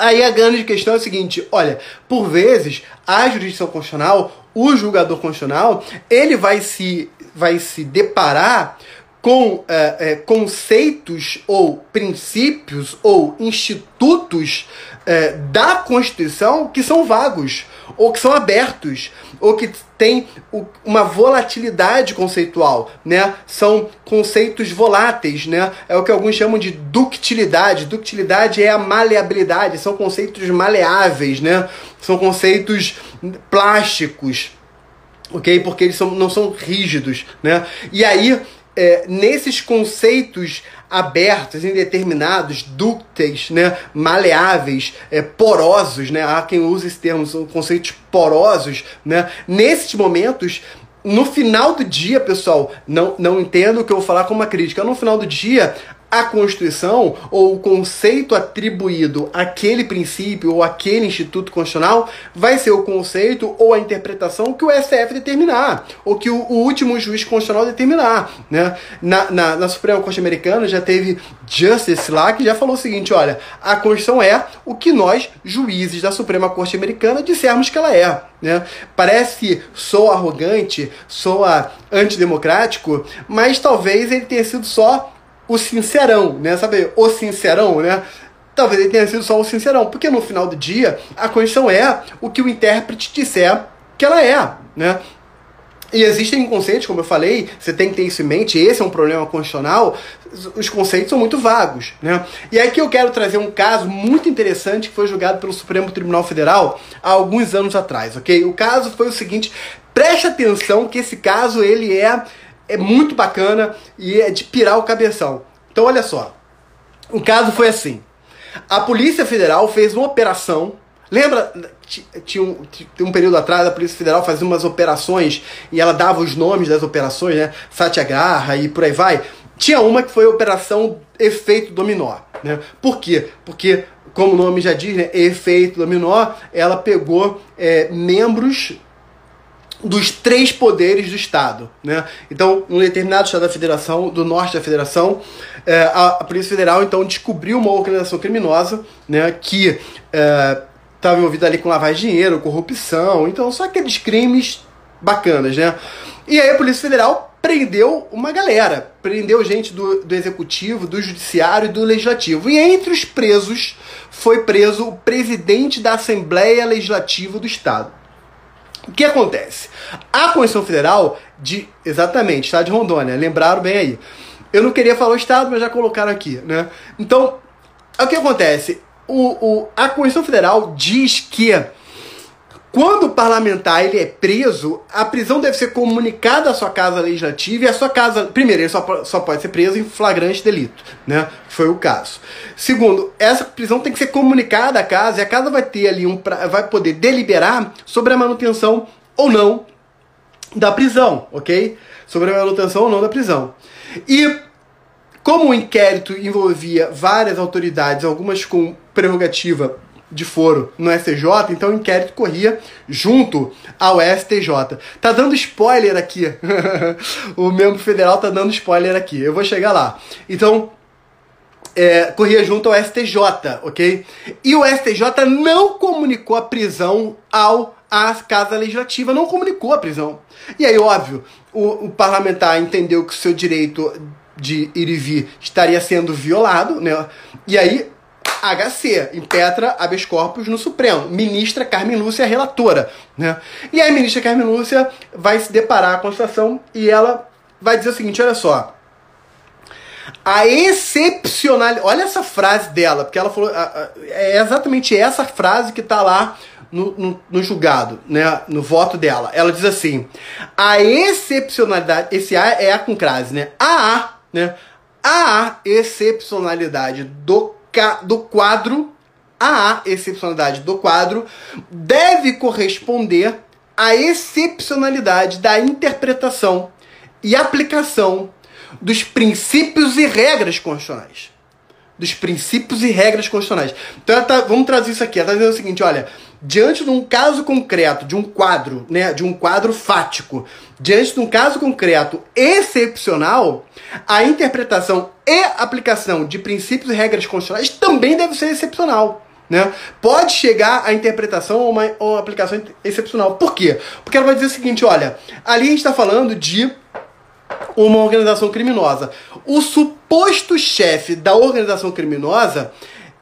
Speaker 1: Aí a grande questão é o seguinte: olha, por vezes a jurisdição constitucional, o julgador constitucional, ele vai se, vai se deparar com é, é, conceitos ou princípios ou institutos é, da Constituição que são vagos ou que são abertos ou que têm uma volatilidade conceitual, né? São conceitos voláteis, né? É o que alguns chamam de ductilidade. Ductilidade é a maleabilidade, são conceitos maleáveis, né? São conceitos plásticos, ok? Porque eles são, não são rígidos, né? E aí é, nesses conceitos abertos, indeterminados, dúcteis, né, maleáveis, é, porosos, né, há quem use esse termo, são conceitos porosos, né, nesses momentos no final do dia, pessoal, não, não entendo o que eu vou falar como uma crítica. No final do dia, a Constituição ou o conceito atribuído àquele princípio ou àquele instituto constitucional vai ser o conceito ou a interpretação que o STF determinar, ou que o, o último juiz constitucional determinar. Né? Na, na, na, Suprema Corte Americana já teve Justice lá que já falou o seguinte: olha, a Constituição é o que nós, juízes da Suprema Corte Americana, dissermos que ela é. Né? Parece sou arrogante, soa antidemocrático, mas talvez ele tenha sido só o sincerão, né? Sabe, o sincerão, né? Talvez ele tenha sido só o sincerão, porque no final do dia a Constituição é o que o intérprete disser que ela é, né? E existem conceitos, como eu falei, você tem que ter isso em mente, esse é um problema constitucional, os conceitos são muito vagos, né? E aqui eu quero trazer um caso muito interessante que foi julgado pelo Supremo Tribunal Federal há alguns anos atrás, ok? O caso foi o seguinte, preste atenção que esse caso ele é é muito bacana e é de pirar o cabeção. Então, olha só. O caso foi assim. A Polícia Federal fez uma operação. Lembra? Tinha um, tinha um período atrás, a Polícia Federal fazia umas operações e ela dava os nomes das operações, né? Satyagraha e por aí vai. Tinha uma que foi a Operação Efeito Dominó. Né? Por quê? Porque, como o nome já diz, né? Efeito Dominó, ela pegou é, membros dos três poderes do Estado. Né? Então, um determinado Estado da Federação, do norte da Federação, é, a, a, Polícia Federal então descobriu uma organização criminosa né, que estava é, envolvida ali com lavagem de dinheiro, corrupção, então só aqueles crimes bacanas, né? E aí a Polícia Federal prendeu uma galera, prendeu gente do, do Executivo, do Judiciário e do Legislativo. E entre os presos foi preso o presidente da Assembleia Legislativa do Estado. O que acontece? A Constituição Federal de. Exatamente, Estado de Rondônia, lembraram bem aí. Eu não queria falar o Estado, mas já colocaram aqui, né? Então, o que acontece? O, o, a Constituição Federal diz que quando o parlamentar ele é preso, a prisão deve ser comunicada à sua casa legislativa e a sua casa. Primeiro, ele só, só pode ser preso em flagrante delito, né? Foi o caso. Segundo, essa prisão tem que ser comunicada à casa e a casa vai ter ali um. vai poder deliberar sobre a manutenção ou não da prisão, ok? Sobre a manutenção ou não da prisão. E como o inquérito envolvia várias autoridades, algumas com prerrogativa de foro no STJ, então o inquérito corria junto ao STJ. Tá dando spoiler aqui. o membro federal tá dando spoiler aqui. Eu vou chegar lá. Então, é, corria junto ao STJ, ok? E o STJ não comunicou a prisão ao a Casa Legislativa, não comunicou a prisão. E aí, óbvio, o, o parlamentar entendeu que o seu direito de ir e vir estaria sendo violado, né? E aí HC, impetra habeas corpus no Supremo. Ministra Carmen Lúcia, relatora. Né? E aí a ministra Carmen Lúcia vai se deparar com a situação e ela vai dizer o seguinte, olha só. A excepcionalidade... Olha essa frase dela, porque ela falou... É exatamente essa frase que está lá no, no, no, julgado, né, no voto dela. Ela diz assim: a excepcionalidade, esse A é A com crase, né? A, né? A excepcionalidade do do quadro, a excepcionalidade do quadro deve corresponder a excepcionalidade da interpretação e aplicação dos princípios e regras constitucionais. Dos princípios e regras constitucionais. Então, tá, vamos trazer isso aqui. Ela está dizendo o seguinte: olha, diante de um caso concreto, de um quadro, né, de um quadro fático, diante de um caso concreto excepcional, a interpretação e aplicação de princípios e regras constitucionais também deve ser excepcional. Né? Pode chegar à interpretação ou uma, uma aplicação excepcional. Por quê? Porque ela vai dizer o seguinte: olha, ali a gente está falando de uma organização criminosa. O suposto chefe da organização criminosa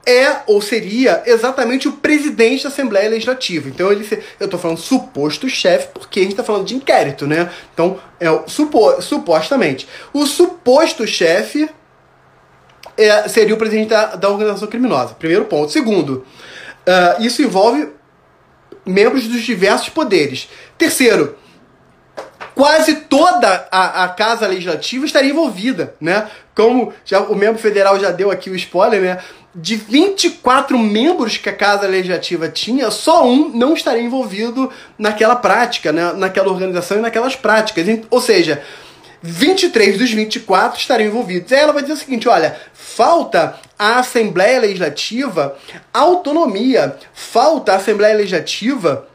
Speaker 1: é ou seria exatamente o presidente da Assembleia Legislativa. Então ele eu estou falando suposto chefe porque a gente está falando de inquérito, né? Então é o supo, supostamente o suposto chefe é, seria o presidente da, da, organização criminosa. Primeiro ponto. Segundo, uh, isso envolve membros dos diversos poderes. Terceiro, quase toda a, a, casa legislativa estaria envolvida, né? Como já, o membro federal já deu aqui o spoiler, né? De 24 membros que a casa legislativa tinha, só um não estaria envolvido naquela prática, né? naquela organização e naquelas práticas. Ou seja, 23 dos 24 estariam envolvidos. Aí ela vai dizer o seguinte: olha, falta à Assembleia Legislativa autonomia, falta à Assembleia Legislativa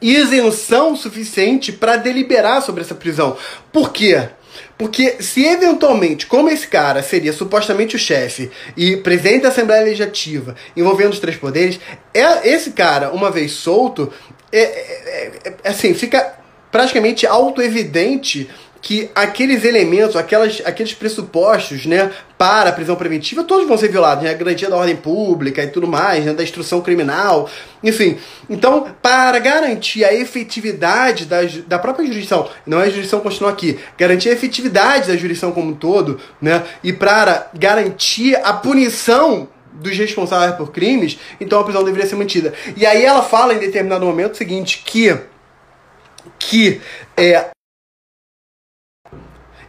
Speaker 1: isenção suficiente para deliberar sobre essa prisão. Por quê? Porque se eventualmente, como esse cara seria supostamente o chefe e presidente da Assembleia Legislativa, envolvendo os três poderes, é, esse cara, uma vez solto, é, é, é, é assim, fica praticamente auto-evidente que aqueles elementos, aquelas, aqueles pressupostos, né, para a prisão preventiva, todos vão ser violados, né, a garantia da ordem pública e tudo mais, né, da instrução criminal, enfim. Então, para garantir a efetividade da, da própria jurisdição, não é a jurisdição continua aqui, garantir a efetividade da jurisdição como um todo, né, e para garantir a punição dos responsáveis por crimes, então a prisão deveria ser mantida. E aí ela fala em determinado momento o seguinte, que que é,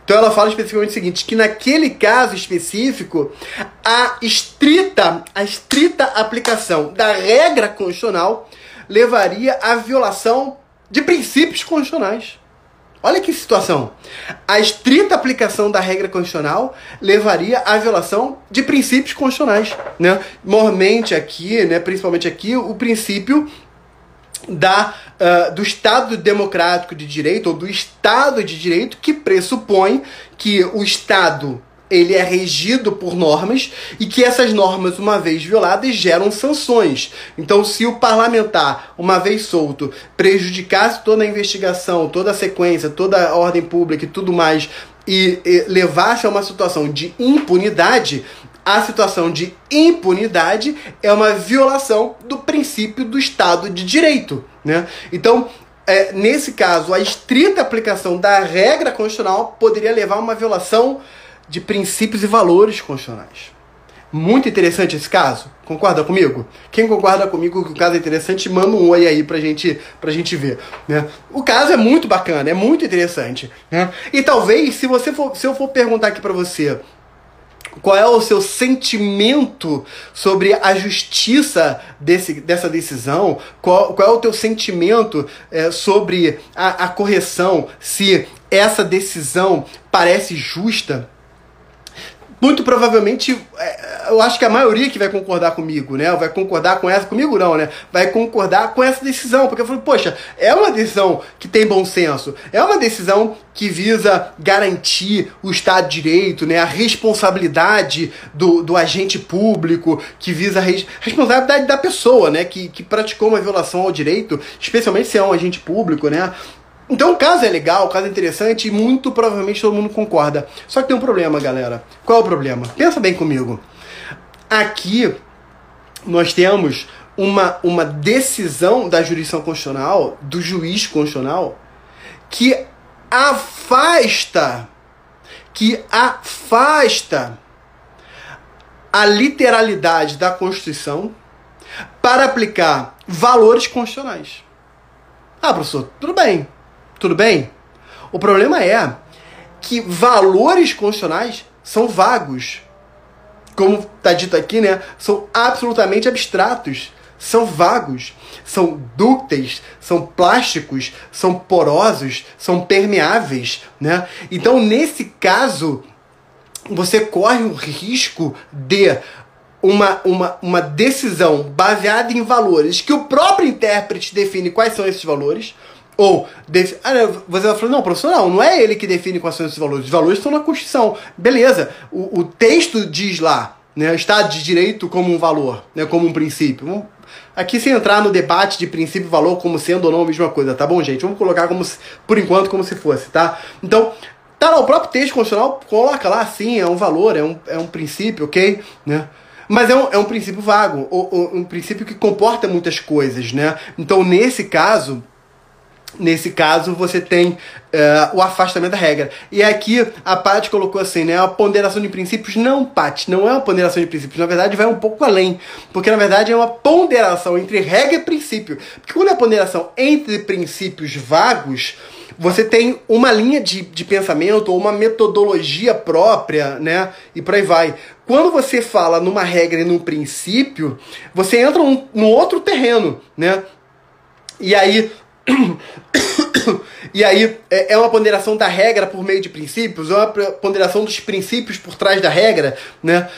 Speaker 1: então ela fala especificamente o seguinte, que naquele caso específico, a estrita, a estrita aplicação da regra constitucional levaria à violação de princípios constitucionais. Olha que situação. A estrita aplicação da regra constitucional levaria à violação de princípios constitucionais, né? Normalmente aqui, né, principalmente aqui, o princípio da, uh, do Estado Democrático de Direito, ou do Estado de Direito, que pressupõe que o Estado ele é regido por normas e que essas normas, uma vez violadas, geram sanções. Então, se o parlamentar, uma vez solto, prejudicasse toda a investigação, toda a sequência, toda a ordem pública e tudo mais, e, e levasse a uma situação de impunidade, a situação de impunidade é uma violação do princípio do Estado de Direito. Né? Então, é, nesse caso, a estrita aplicação da regra constitucional poderia levar a uma violação de princípios e valores constitucionais. Muito interessante esse caso. Concorda comigo? Quem concorda comigo que o caso é interessante, manda um oi aí pra gente, pra gente ver. Né? O caso é muito bacana, é muito interessante. Né? E talvez, se você for, se eu for perguntar aqui para você, qual é o seu sentimento sobre a justiça desse, dessa decisão? Qual, qual é o teu sentimento é, sobre a, a correção? Se essa decisão parece justa? Muito provavelmente, é, eu acho que a maioria que vai concordar comigo, né? Vai concordar com essa, comigo não, né? Vai concordar com essa decisão, porque eu falo, poxa, é uma decisão que tem bom senso, é uma decisão que visa garantir o Estado de Direito, né? A responsabilidade do, do agente público, que visa a res, responsabilidade da pessoa, né? Que, que praticou uma violação ao direito, especialmente se é um agente público, né? Então o caso é legal, o caso é interessante e muito provavelmente todo mundo concorda. Só que tem um problema, galera. Qual é o problema? Pensa bem comigo. Aqui nós temos uma, uma decisão da jurisdição constitucional, do juiz constitucional, que afasta, que afasta a literalidade da Constituição para aplicar valores constitucionais. Ah, professor, tudo bem. Tudo bem? O problema é que valores constitucionais são vagos. Como está dito aqui, né? São absolutamente abstratos. são vagos, são dúcteis, são plásticos, são porosos, são permeáveis, né? Então, nesse caso, você corre o risco de uma, uma, uma decisão baseada em valores que o próprio intérprete define quais são esses valores, ou ah, você vai falar, não, professor, não, é ele que define quais são esses valores. Os valores estão na Constituição. Beleza, o, o texto diz lá, né, Estado de Direito como um valor, né, como um princípio. Aqui sem entrar no debate de princípio e valor como sendo ou não a mesma coisa, tá bom, gente? Vamos colocar como se, por enquanto como se fosse, tá? Então, tá lá, o próprio texto constitucional coloca lá, sim, é um valor, é um, é um princípio, ok? Né? Mas é um, é um princípio vago, ou, ou, um princípio que comporta muitas coisas, né? Então, nesse caso, Nesse caso, você tem uh, o afastamento da regra. E aqui a Paty colocou assim, né? A ponderação de princípios. Não, Paty, não é uma ponderação de princípios. Na verdade, vai um pouco além. Porque, na verdade, é uma ponderação entre regra e princípio. Porque quando é ponderação entre princípios vagos, você tem uma linha de, de pensamento ou uma metodologia própria, né? E por aí vai. Quando você fala numa regra e num princípio, você entra num, num outro terreno, né? E aí e aí, é, é uma ponderação da regra por meio de princípios, é uma ponderação dos princípios por trás da regra, né?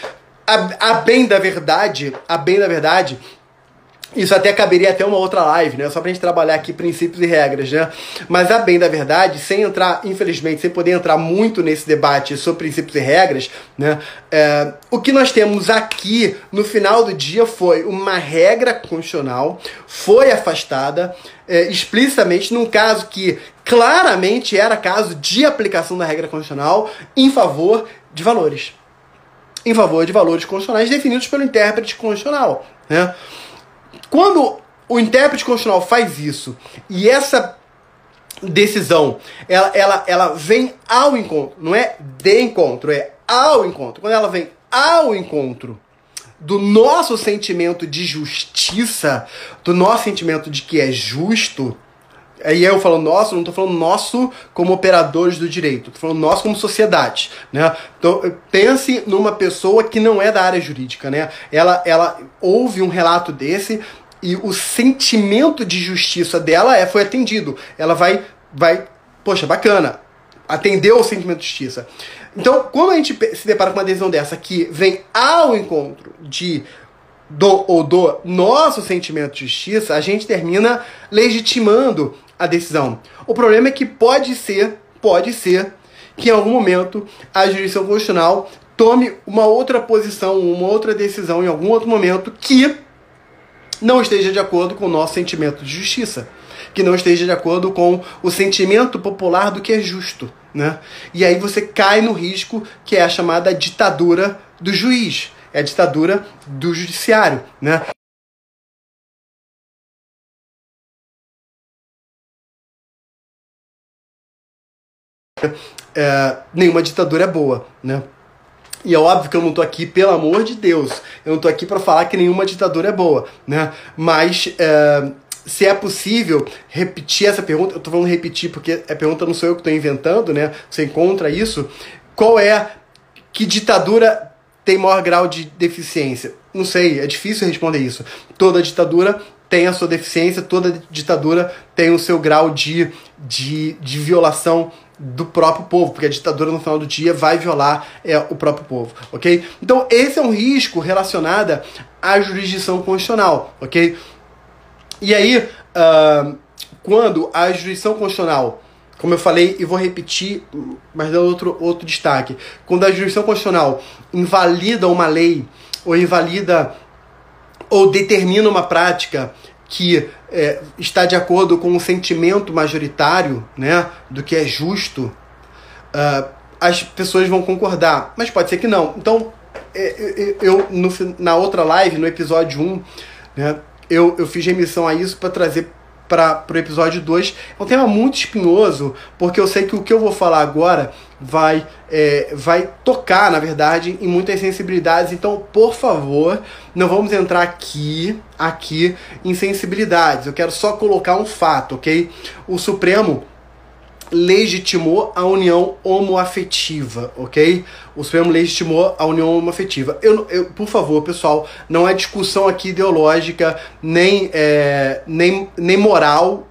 Speaker 1: A, a bem da verdade, a bem da verdade, isso até caberia até uma outra live, né? Só pra gente trabalhar aqui princípios e regras, né? Mas a bem da verdade, sem entrar, infelizmente, sem poder entrar muito nesse debate sobre princípios e regras, né? É, o que nós temos aqui no final do dia foi uma regra constitucional, foi afastada é, explicitamente num caso que claramente era caso de aplicação da regra constitucional em favor de valores. Em favor de valores constitucionais definidos pelo intérprete constitucional, né? Quando o intérprete constitucional faz isso e essa decisão ela, ela, ela vem ao encontro, não é de encontro, é ao encontro. Quando ela vem ao encontro do nosso sentimento de justiça, do nosso sentimento de que é justo, Aí eu falo nosso, não estou falando nosso como operadores do direito, estou falando nosso como sociedade, né? Então, pense numa pessoa que não é da área jurídica, né? Ela, ela ouve um relato desse e o sentimento de justiça dela é foi atendido. Ela vai, vai, poxa, bacana, atendeu o sentimento de justiça. Então, quando a gente se depara com uma decisão dessa que vem ao encontro de do ou do nosso sentimento de justiça, a gente termina legitimando a decisão. O problema é que pode ser, pode ser, que em algum momento a jurisdição constitucional tome uma outra posição, uma outra decisão em algum outro momento que não esteja de acordo com o nosso sentimento de justiça, que não esteja de acordo com o sentimento popular do que é justo, né? E aí você cai no risco que é a chamada ditadura do juiz, é a ditadura do judiciário, né? é, nenhuma ditadura é boa, né? E é óbvio que eu não tô aqui, pelo amor de Deus, eu não tô aqui para falar que nenhuma ditadura é boa, né? Mas é, se é possível repetir essa pergunta, eu tô falando repetir porque a pergunta não sou eu que estou inventando, né? Você encontra isso. Qual é que ditadura tem maior grau de deficiência? Não sei, é difícil responder isso. Toda ditadura tem a sua deficiência, toda ditadura tem o seu grau de, de, de violação do próprio povo, porque a ditadura no final do dia vai violar é, o próprio povo, ok? Então esse é um risco relacionado à jurisdição constitucional, ok? E aí, uh, quando a jurisdição constitucional, como eu falei e vou repetir, mas dando outro, outro destaque, quando a jurisdição constitucional invalida uma lei ou invalida ou determina uma prática que é, está de acordo com o sentimento majoritário né, do que é justo, uh, as pessoas vão concordar. Mas pode ser que não. Então, é, é, eu, no, na outra live, no episódio 1, né, eu, eu fiz remissão a isso para trazer para o episódio 2. É um tema muito espinhoso, porque eu sei que o que eu vou falar agora vai, é, vai tocar, na verdade, em muitas sensibilidades. Então, por favor, não vamos entrar aqui, aqui em sensibilidades. Eu quero só colocar um fato, ok? O Supremo legitimou a união homoafetiva, ok? O Supremo legitimou a união homoafetiva. Eu, eu, por favor, pessoal, não é discussão aqui ideológica, nem, é, nem, nem moral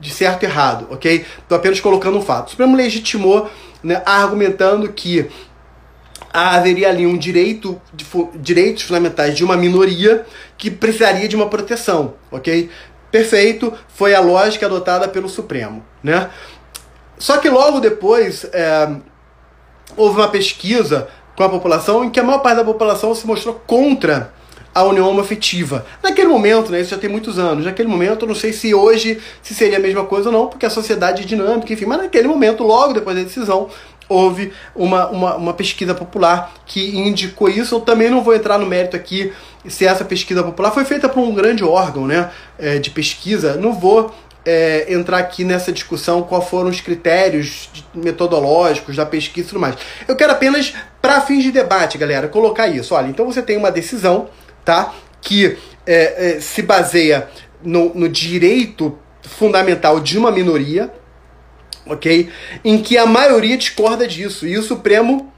Speaker 1: de certo e errado, ok? Estou apenas colocando um fato. O Supremo legitimou, né, argumentando que haveria ali um direito, de, direitos fundamentais de uma minoria que precisaria de uma proteção, ok? Perfeito, foi a lógica adotada pelo Supremo, né? Só que logo depois é, houve uma pesquisa com a população em que a maior parte da população se mostrou contra a união homoafetiva. Naquele momento, né, isso já tem muitos anos, naquele momento eu não sei se hoje se seria a mesma coisa ou não, porque a sociedade é dinâmica, enfim, mas naquele momento, logo depois da decisão, houve uma, uma, uma pesquisa popular que indicou isso. Eu também não vou entrar no mérito aqui se essa pesquisa popular foi feita por um grande órgão né, é, de pesquisa. Não vou é, entrar aqui nessa discussão qual foram os critérios metodológicos da pesquisa e tudo mais. Eu quero apenas, para fins de debate, galera, colocar isso. Olha, então você tem uma decisão, tá? Que é, é, se baseia no, no direito fundamental de uma minoria, ok? Em que a maioria discorda disso. E o Supremo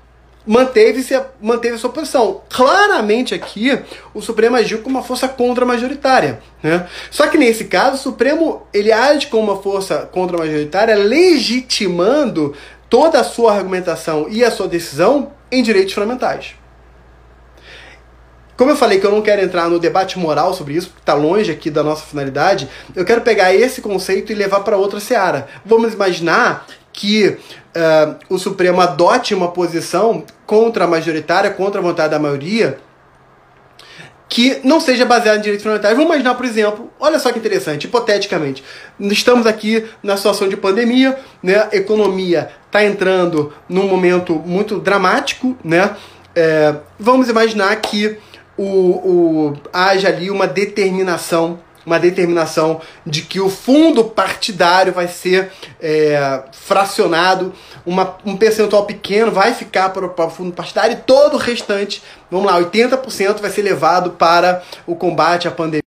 Speaker 1: manteve, -se, manteve sua posição. Claramente aqui, o Supremo agiu com uma força contra-majoritária. Né? Só que nesse caso, o Supremo ele age com uma força contra-majoritária, legitimando toda a sua argumentação e a sua decisão em direitos fundamentais. Como eu falei que eu não quero entrar no debate moral sobre isso, porque está longe aqui da nossa finalidade, eu quero pegar esse conceito e levar para outra seara. Vamos imaginar que uh, o Supremo adote uma posição contra a majoritária, contra a vontade da maioria, que não seja baseada em direitos fundamentais. Vamos imaginar, por exemplo, olha só que interessante, hipoteticamente, estamos aqui na situação de pandemia, né? A economia está entrando num momento muito dramático, né? É, vamos imaginar que o, o, haja ali uma determinação uma determinação de que o fundo partidário vai ser é, fracionado, uma, um percentual pequeno vai ficar para o, para o fundo partidário e todo o restante, vamos lá, 80% vai ser levado para o combate à pandemia.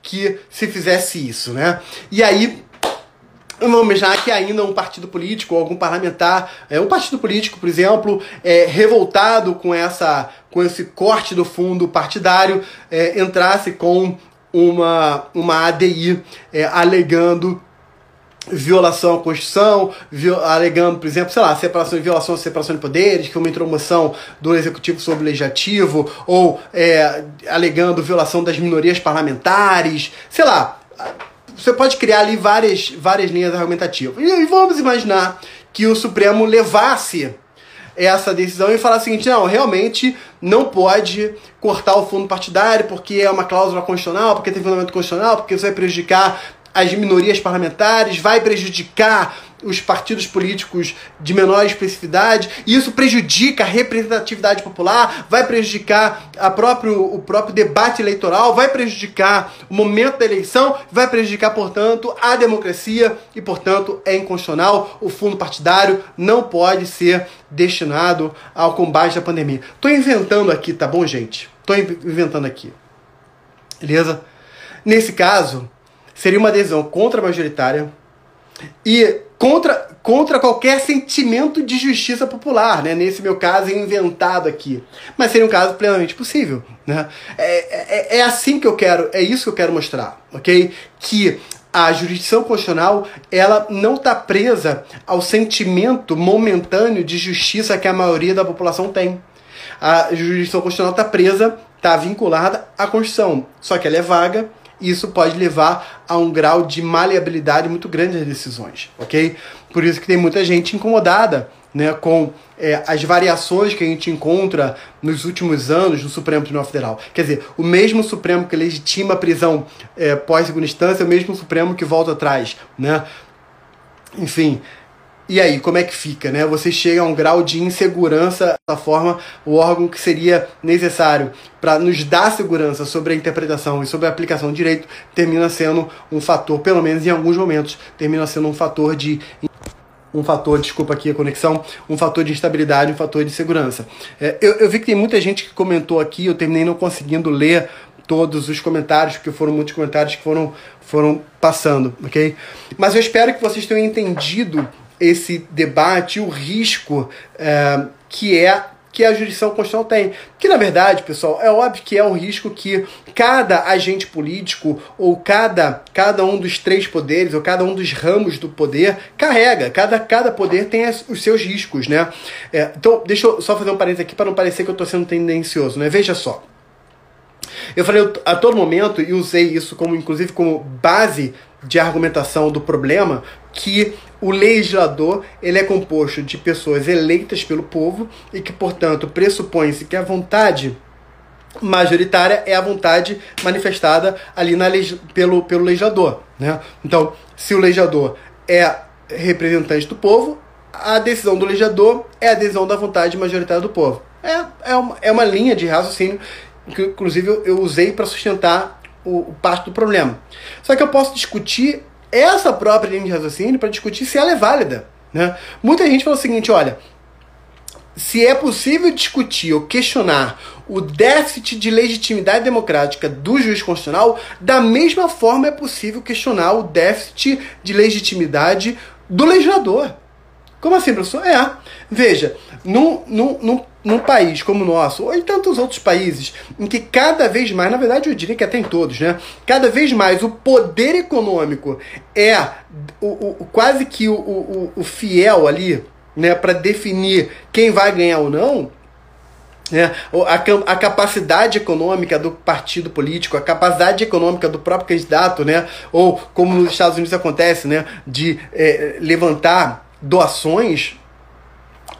Speaker 1: que se fizesse isso, né? E aí Imaginar que ainda um partido político, algum parlamentar, é, um partido político, por exemplo, é, revoltado com, essa, com esse corte do fundo partidário, é, entrasse com uma, uma ADI é, alegando violação à Constituição, viol, alegando, por exemplo, sei lá, separação, violação à separação de poderes, que foi uma intromoção do Executivo sobre o Legislativo, ou é, alegando violação das minorias parlamentares, sei lá, você pode criar ali várias, várias linhas argumentativas. E vamos imaginar que o Supremo levasse essa decisão e falar o seguinte: não, realmente não pode cortar o fundo partidário porque é uma cláusula constitucional, porque tem fundamento constitucional, porque isso vai prejudicar as minorias parlamentares, vai prejudicar os partidos políticos de menor especificidade, e isso prejudica a representatividade popular, vai prejudicar a próprio, o próprio debate eleitoral, vai prejudicar o momento da eleição, vai prejudicar, portanto, a democracia e, portanto, é inconstitucional. O fundo partidário não pode ser destinado ao combate à pandemia. Estou inventando aqui, tá bom, gente? Estou inventando aqui. Beleza? Nesse caso, seria uma adesão contra-majoritária e contra, contra qualquer sentimento de justiça popular, né? Nesse meu caso inventado aqui. Mas seria um caso plenamente possível, né? É, é, é assim que eu quero, é isso que eu quero mostrar, ok? Que a jurisdição constitucional ela não está presa ao sentimento momentâneo de justiça que a maioria da população tem. A jurisdição constitucional está presa, está vinculada à Constituição, só que ela é vaga isso pode levar a um grau de maleabilidade muito grande das decisões, ok? Por isso que tem muita gente incomodada né, com é, as variações que a gente encontra nos últimos anos no Supremo Tribunal Federal. Quer dizer, o mesmo Supremo que legitima a prisão é, pós-segunda instância é o mesmo Supremo que volta atrás, né? Enfim, e aí, como é que fica, né? Você chega a um grau de insegurança da forma o órgão que seria necessário para nos dar segurança sobre a interpretação e sobre a aplicação do direito termina sendo um fator, pelo menos em alguns momentos, termina sendo um fator de um fator, desculpa aqui a conexão, um fator de instabilidade, um fator de segurança. É, eu, eu, vi que tem muita gente que comentou aqui, eu terminei não conseguindo ler todos os comentários, porque foram muitos comentários que foram, foram passando, ok? Mas eu espero que vocês tenham entendido esse debate, o risco é, que é que a jurisdição constitucional tem. Que na verdade, pessoal, é óbvio que é um risco que cada agente político ou cada, cada um dos três poderes ou cada um dos ramos do poder carrega. Cada, cada poder tem os seus riscos, né? É, então, deixa eu só fazer um parênteses aqui para não parecer que eu estou sendo tendencioso, né? Veja só. Eu falei a todo momento e usei isso como inclusive como base de argumentação do problema que o legislador ele é composto de pessoas eleitas pelo povo e que, portanto, pressupõe-se que a vontade majoritária é a vontade manifestada ali na pelo, pelo legislador. Né? Então, se o legislador é representante do povo, a decisão do legislador é a decisão da vontade majoritária do povo. É, é, uma, é uma linha de raciocínio que, inclusive, eu, eu usei para sustentar o, parte do problema. Só que eu posso discutir essa própria linha de raciocínio para discutir se ela é válida. Né? Muita gente fala o seguinte: olha, se é possível discutir ou questionar o déficit de legitimidade democrática do juiz constitucional, da mesma forma é possível questionar o déficit de legitimidade do legislador. Como assim, professor? É. Veja, num, num, num, num, país como o nosso, ou em tantos outros países, em que cada vez mais, na verdade eu diria que até em todos, né? Cada vez mais o poder econômico é o, o quase que o, o, o fiel ali, né, para definir quem vai ganhar ou não. né a, a, capacidade econômica do partido político, a capacidade econômica do próprio candidato, né, ou como nos Estados Unidos acontece, né, de é, levantar doações,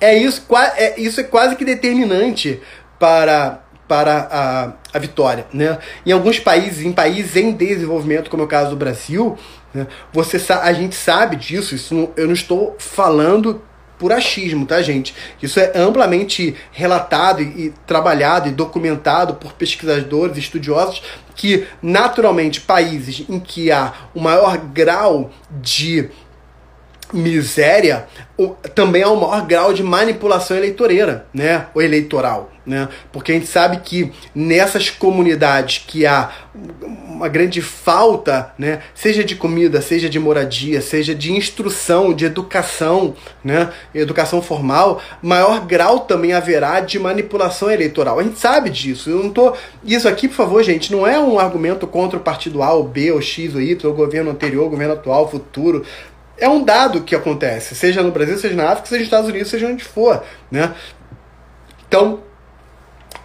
Speaker 1: é isso, é, isso é quase que determinante para, para a, a vitória. Né? Em alguns países, em países em desenvolvimento, como é o caso do Brasil, né, você, a gente sabe disso, isso não, eu não estou falando por achismo, tá, gente? Isso é amplamente relatado e, e trabalhado e documentado por pesquisadores estudiosos que, naturalmente, países em que há o maior grau de miséria também há um maior grau de manipulação eleitoreira, né? Ou eleitoral, né? Porque a gente sabe que nessas comunidades que há uma grande falta, né? Seja de comida, seja de moradia, seja de instrução, de educação, né? Educação formal, maior grau também haverá de manipulação eleitoral. A gente sabe disso. Eu não tô. Isso aqui, por favor, gente, não é um argumento contra o partido A ou B ou X ou Y, o governo anterior, o governo atual, futuro é um dado que acontece, seja no Brasil, seja na África, seja nos Estados Unidos, seja onde for, né? Então,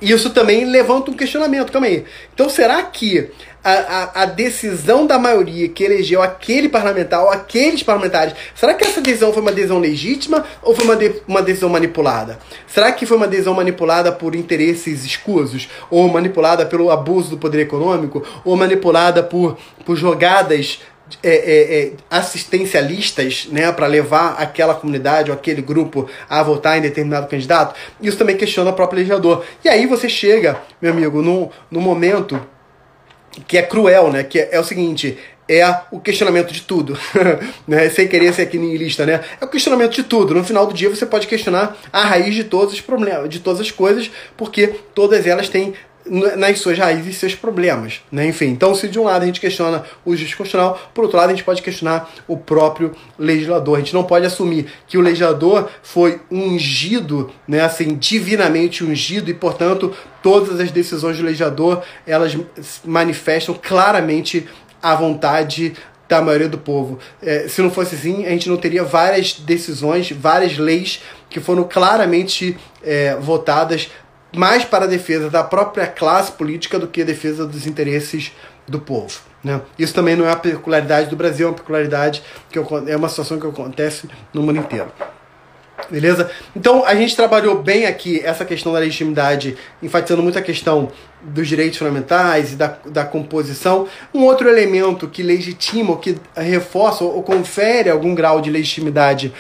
Speaker 1: isso também levanta um questionamento, calma aí. Então, será que a, a, a, decisão da maioria que elegeu aquele parlamentar ou aqueles parlamentares, será que essa decisão foi uma decisão legítima ou foi uma, de, uma decisão manipulada? Será que foi uma decisão manipulada por interesses escusos? Ou manipulada pelo abuso do poder econômico? Ou manipulada por, por jogadas é, é, é, assistencialistas né, para levar aquela comunidade ou aquele grupo a votar em determinado candidato, isso também questiona o próprio legislador. E aí você chega, meu amigo, num, num momento que é cruel, né? Que é, é o seguinte, é o questionamento de tudo, né? Sem querer ser aqui niilista, né? É o questionamento de tudo. No final do dia você pode questionar a raiz de todos os problemas, de todas as coisas, porque todas elas têm nas suas raízes seus problemas, né? Enfim, então se de um lado a gente questiona o juiz constitucional, por outro lado a gente pode questionar o próprio legislador. A gente não pode assumir que o legislador foi ungido, né, assim, divinamente ungido e, portanto, todas as decisões do legislador, elas manifestam claramente a vontade da maioria do povo. É, se não fosse assim, a gente não teria várias decisões, várias leis que foram claramente é, votadas mais para a defesa da própria classe política do que a defesa dos interesses do povo. Né? Isso também não é uma peculiaridade do Brasil, é uma peculiaridade que é uma situação que acontece no mundo inteiro. Beleza? Então a gente trabalhou bem aqui essa questão da legitimidade, enfatizando muito a questão dos direitos fundamentais e da, da composição. Um outro elemento que legitima, que reforça ou confere algum grau de legitimidade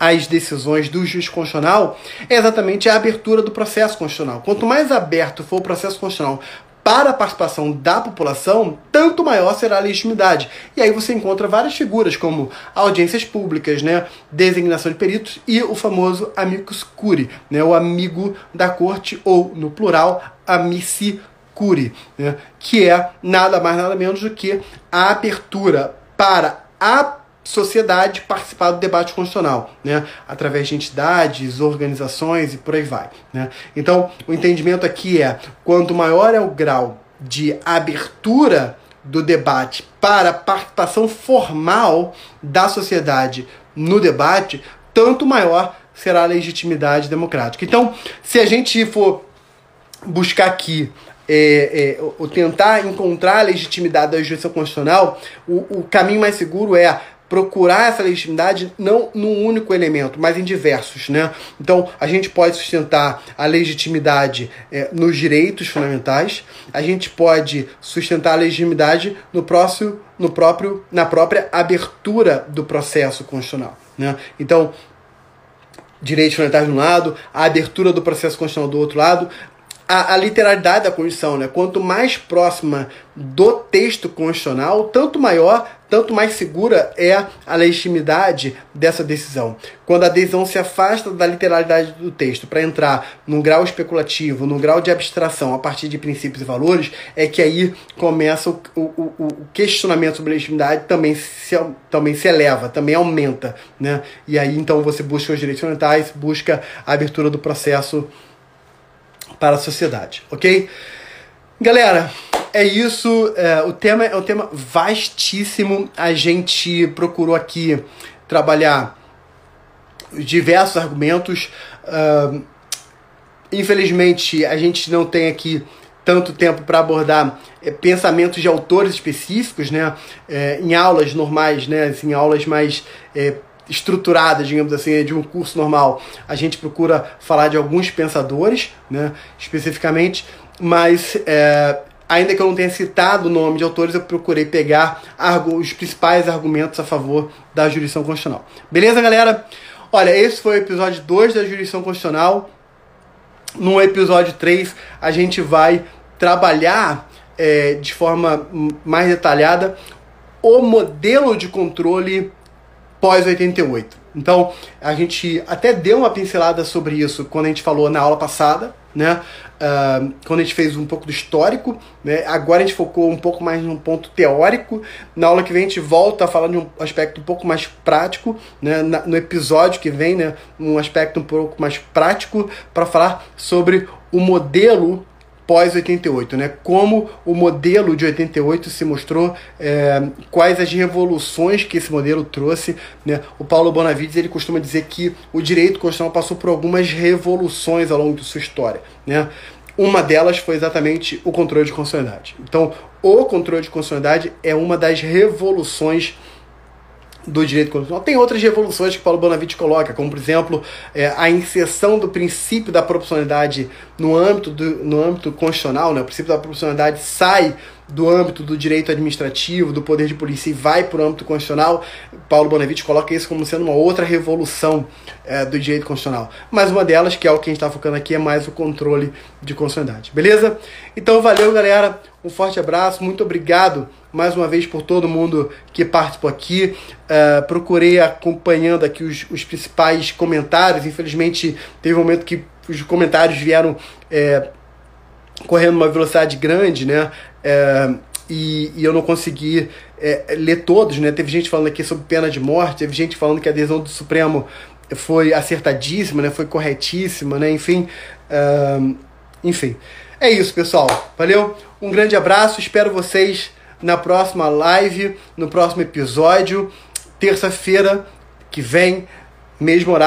Speaker 1: as decisões do juiz constitucional é exatamente a abertura do processo constitucional. Quanto mais aberto for o processo constitucional para a participação da população, tanto maior será a legitimidade. E aí você encontra várias figuras, como audiências públicas, né, designação de peritos e o famoso amicus curi, né, o amigo da corte, ou, no plural, amici curi, né, que é nada mais nada menos do que a abertura para a sociedade participar do debate constitucional, né? através de entidades, organizações e por aí vai. Né? Então, o entendimento aqui é: quanto maior é o grau de abertura do debate para participação formal da sociedade no debate, tanto maior será a legitimidade democrática. Então, se a gente for buscar aqui é, é, tentar encontrar a legitimidade da justiça constitucional, o, o caminho mais seguro é procurar essa legitimidade não num único elemento, mas em diversos, né? Então, a gente pode sustentar a legitimidade é, nos direitos fundamentais, a gente pode sustentar a legitimidade no próximo, no próprio, na própria abertura do processo constitucional, né? Então, direitos fundamentais de um lado, a abertura do processo constitucional do outro lado, a, a, literalidade da Constituição, né? Quanto mais próxima do texto constitucional, tanto maior, tanto mais segura é a legitimidade dessa decisão. Quando a decisão se afasta da literalidade do texto para entrar num grau especulativo, num grau de abstração a partir de princípios e valores, é que aí começa o, o, o questionamento sobre a legitimidade também se, também se eleva, também aumenta, né? E aí então você busca os direitos fundamentais, busca a abertura do processo para a sociedade, ok? Galera, é isso. É, o tema é um tema vastíssimo. A gente procurou aqui trabalhar diversos argumentos. Uh, infelizmente, a gente não tem aqui tanto tempo para abordar é, pensamentos de autores específicos, né? É, em aulas normais, né? Assim, aulas mais é, estruturada, digamos assim, de um curso normal, a gente procura falar de alguns pensadores, né, especificamente, mas é, ainda que eu não tenha citado o nome de autores, eu procurei pegar os principais argumentos a favor da jurisdição constitucional. Beleza, galera? Olha, esse foi o episódio 2 da jurisdição constitucional. No episódio 3, a gente vai trabalhar é, de forma mais detalhada o modelo de controle pós-88. Então, a gente até deu uma pincelada sobre isso quando a gente falou na aula passada, né? Uh, quando a gente fez um pouco do histórico, né? agora a gente focou um pouco mais num ponto teórico. Na aula que vem a gente volta a falar de um aspecto um pouco mais prático, né? Na, no episódio que vem, né? um aspecto um pouco mais prático para falar sobre o modelo pós-88, né? Como o modelo de 88 se mostrou, é, quais as revoluções que esse modelo trouxe, né? O Paulo Bonavides ele costuma dizer que o direito constitucional passou por algumas revoluções ao longo de sua história, né? Uma delas foi exatamente o controle de constitucionalidade. Então, o controle de constitucionalidade é uma das revoluções do direito constitucional. Tem outras revoluções que Paulo Bonavide coloca, como por exemplo é, a inserção do princípio da proporcionalidade no âmbito, do, no âmbito constitucional, né? o princípio da proporcionalidade sai do âmbito do direito administrativo, do poder de polícia e vai para o âmbito constitucional, Paulo Bonavide coloca isso como sendo uma outra revolução é, do direito constitucional. Mas uma delas, que é o que a gente está focando aqui, é mais o controle de constitucionalidade. Beleza? Então valeu, galera. Um forte abraço. Muito obrigado mais uma vez por todo mundo que participou aqui. Uh, procurei acompanhando aqui os, os principais comentários. Infelizmente, teve um momento que os comentários vieram é, correndo uma velocidade grande, né? É, e, e, eu não consegui é, ler todos, né? Teve gente falando aqui sobre pena de morte, teve gente falando que a adesão do Supremo foi acertadíssima, né? Foi corretíssima, né? Enfim, enfim. É isso, pessoal. Valeu. Um grande abraço. Espero vocês na próxima live, no próximo episódio, terça-feira que vem, mesmo horário.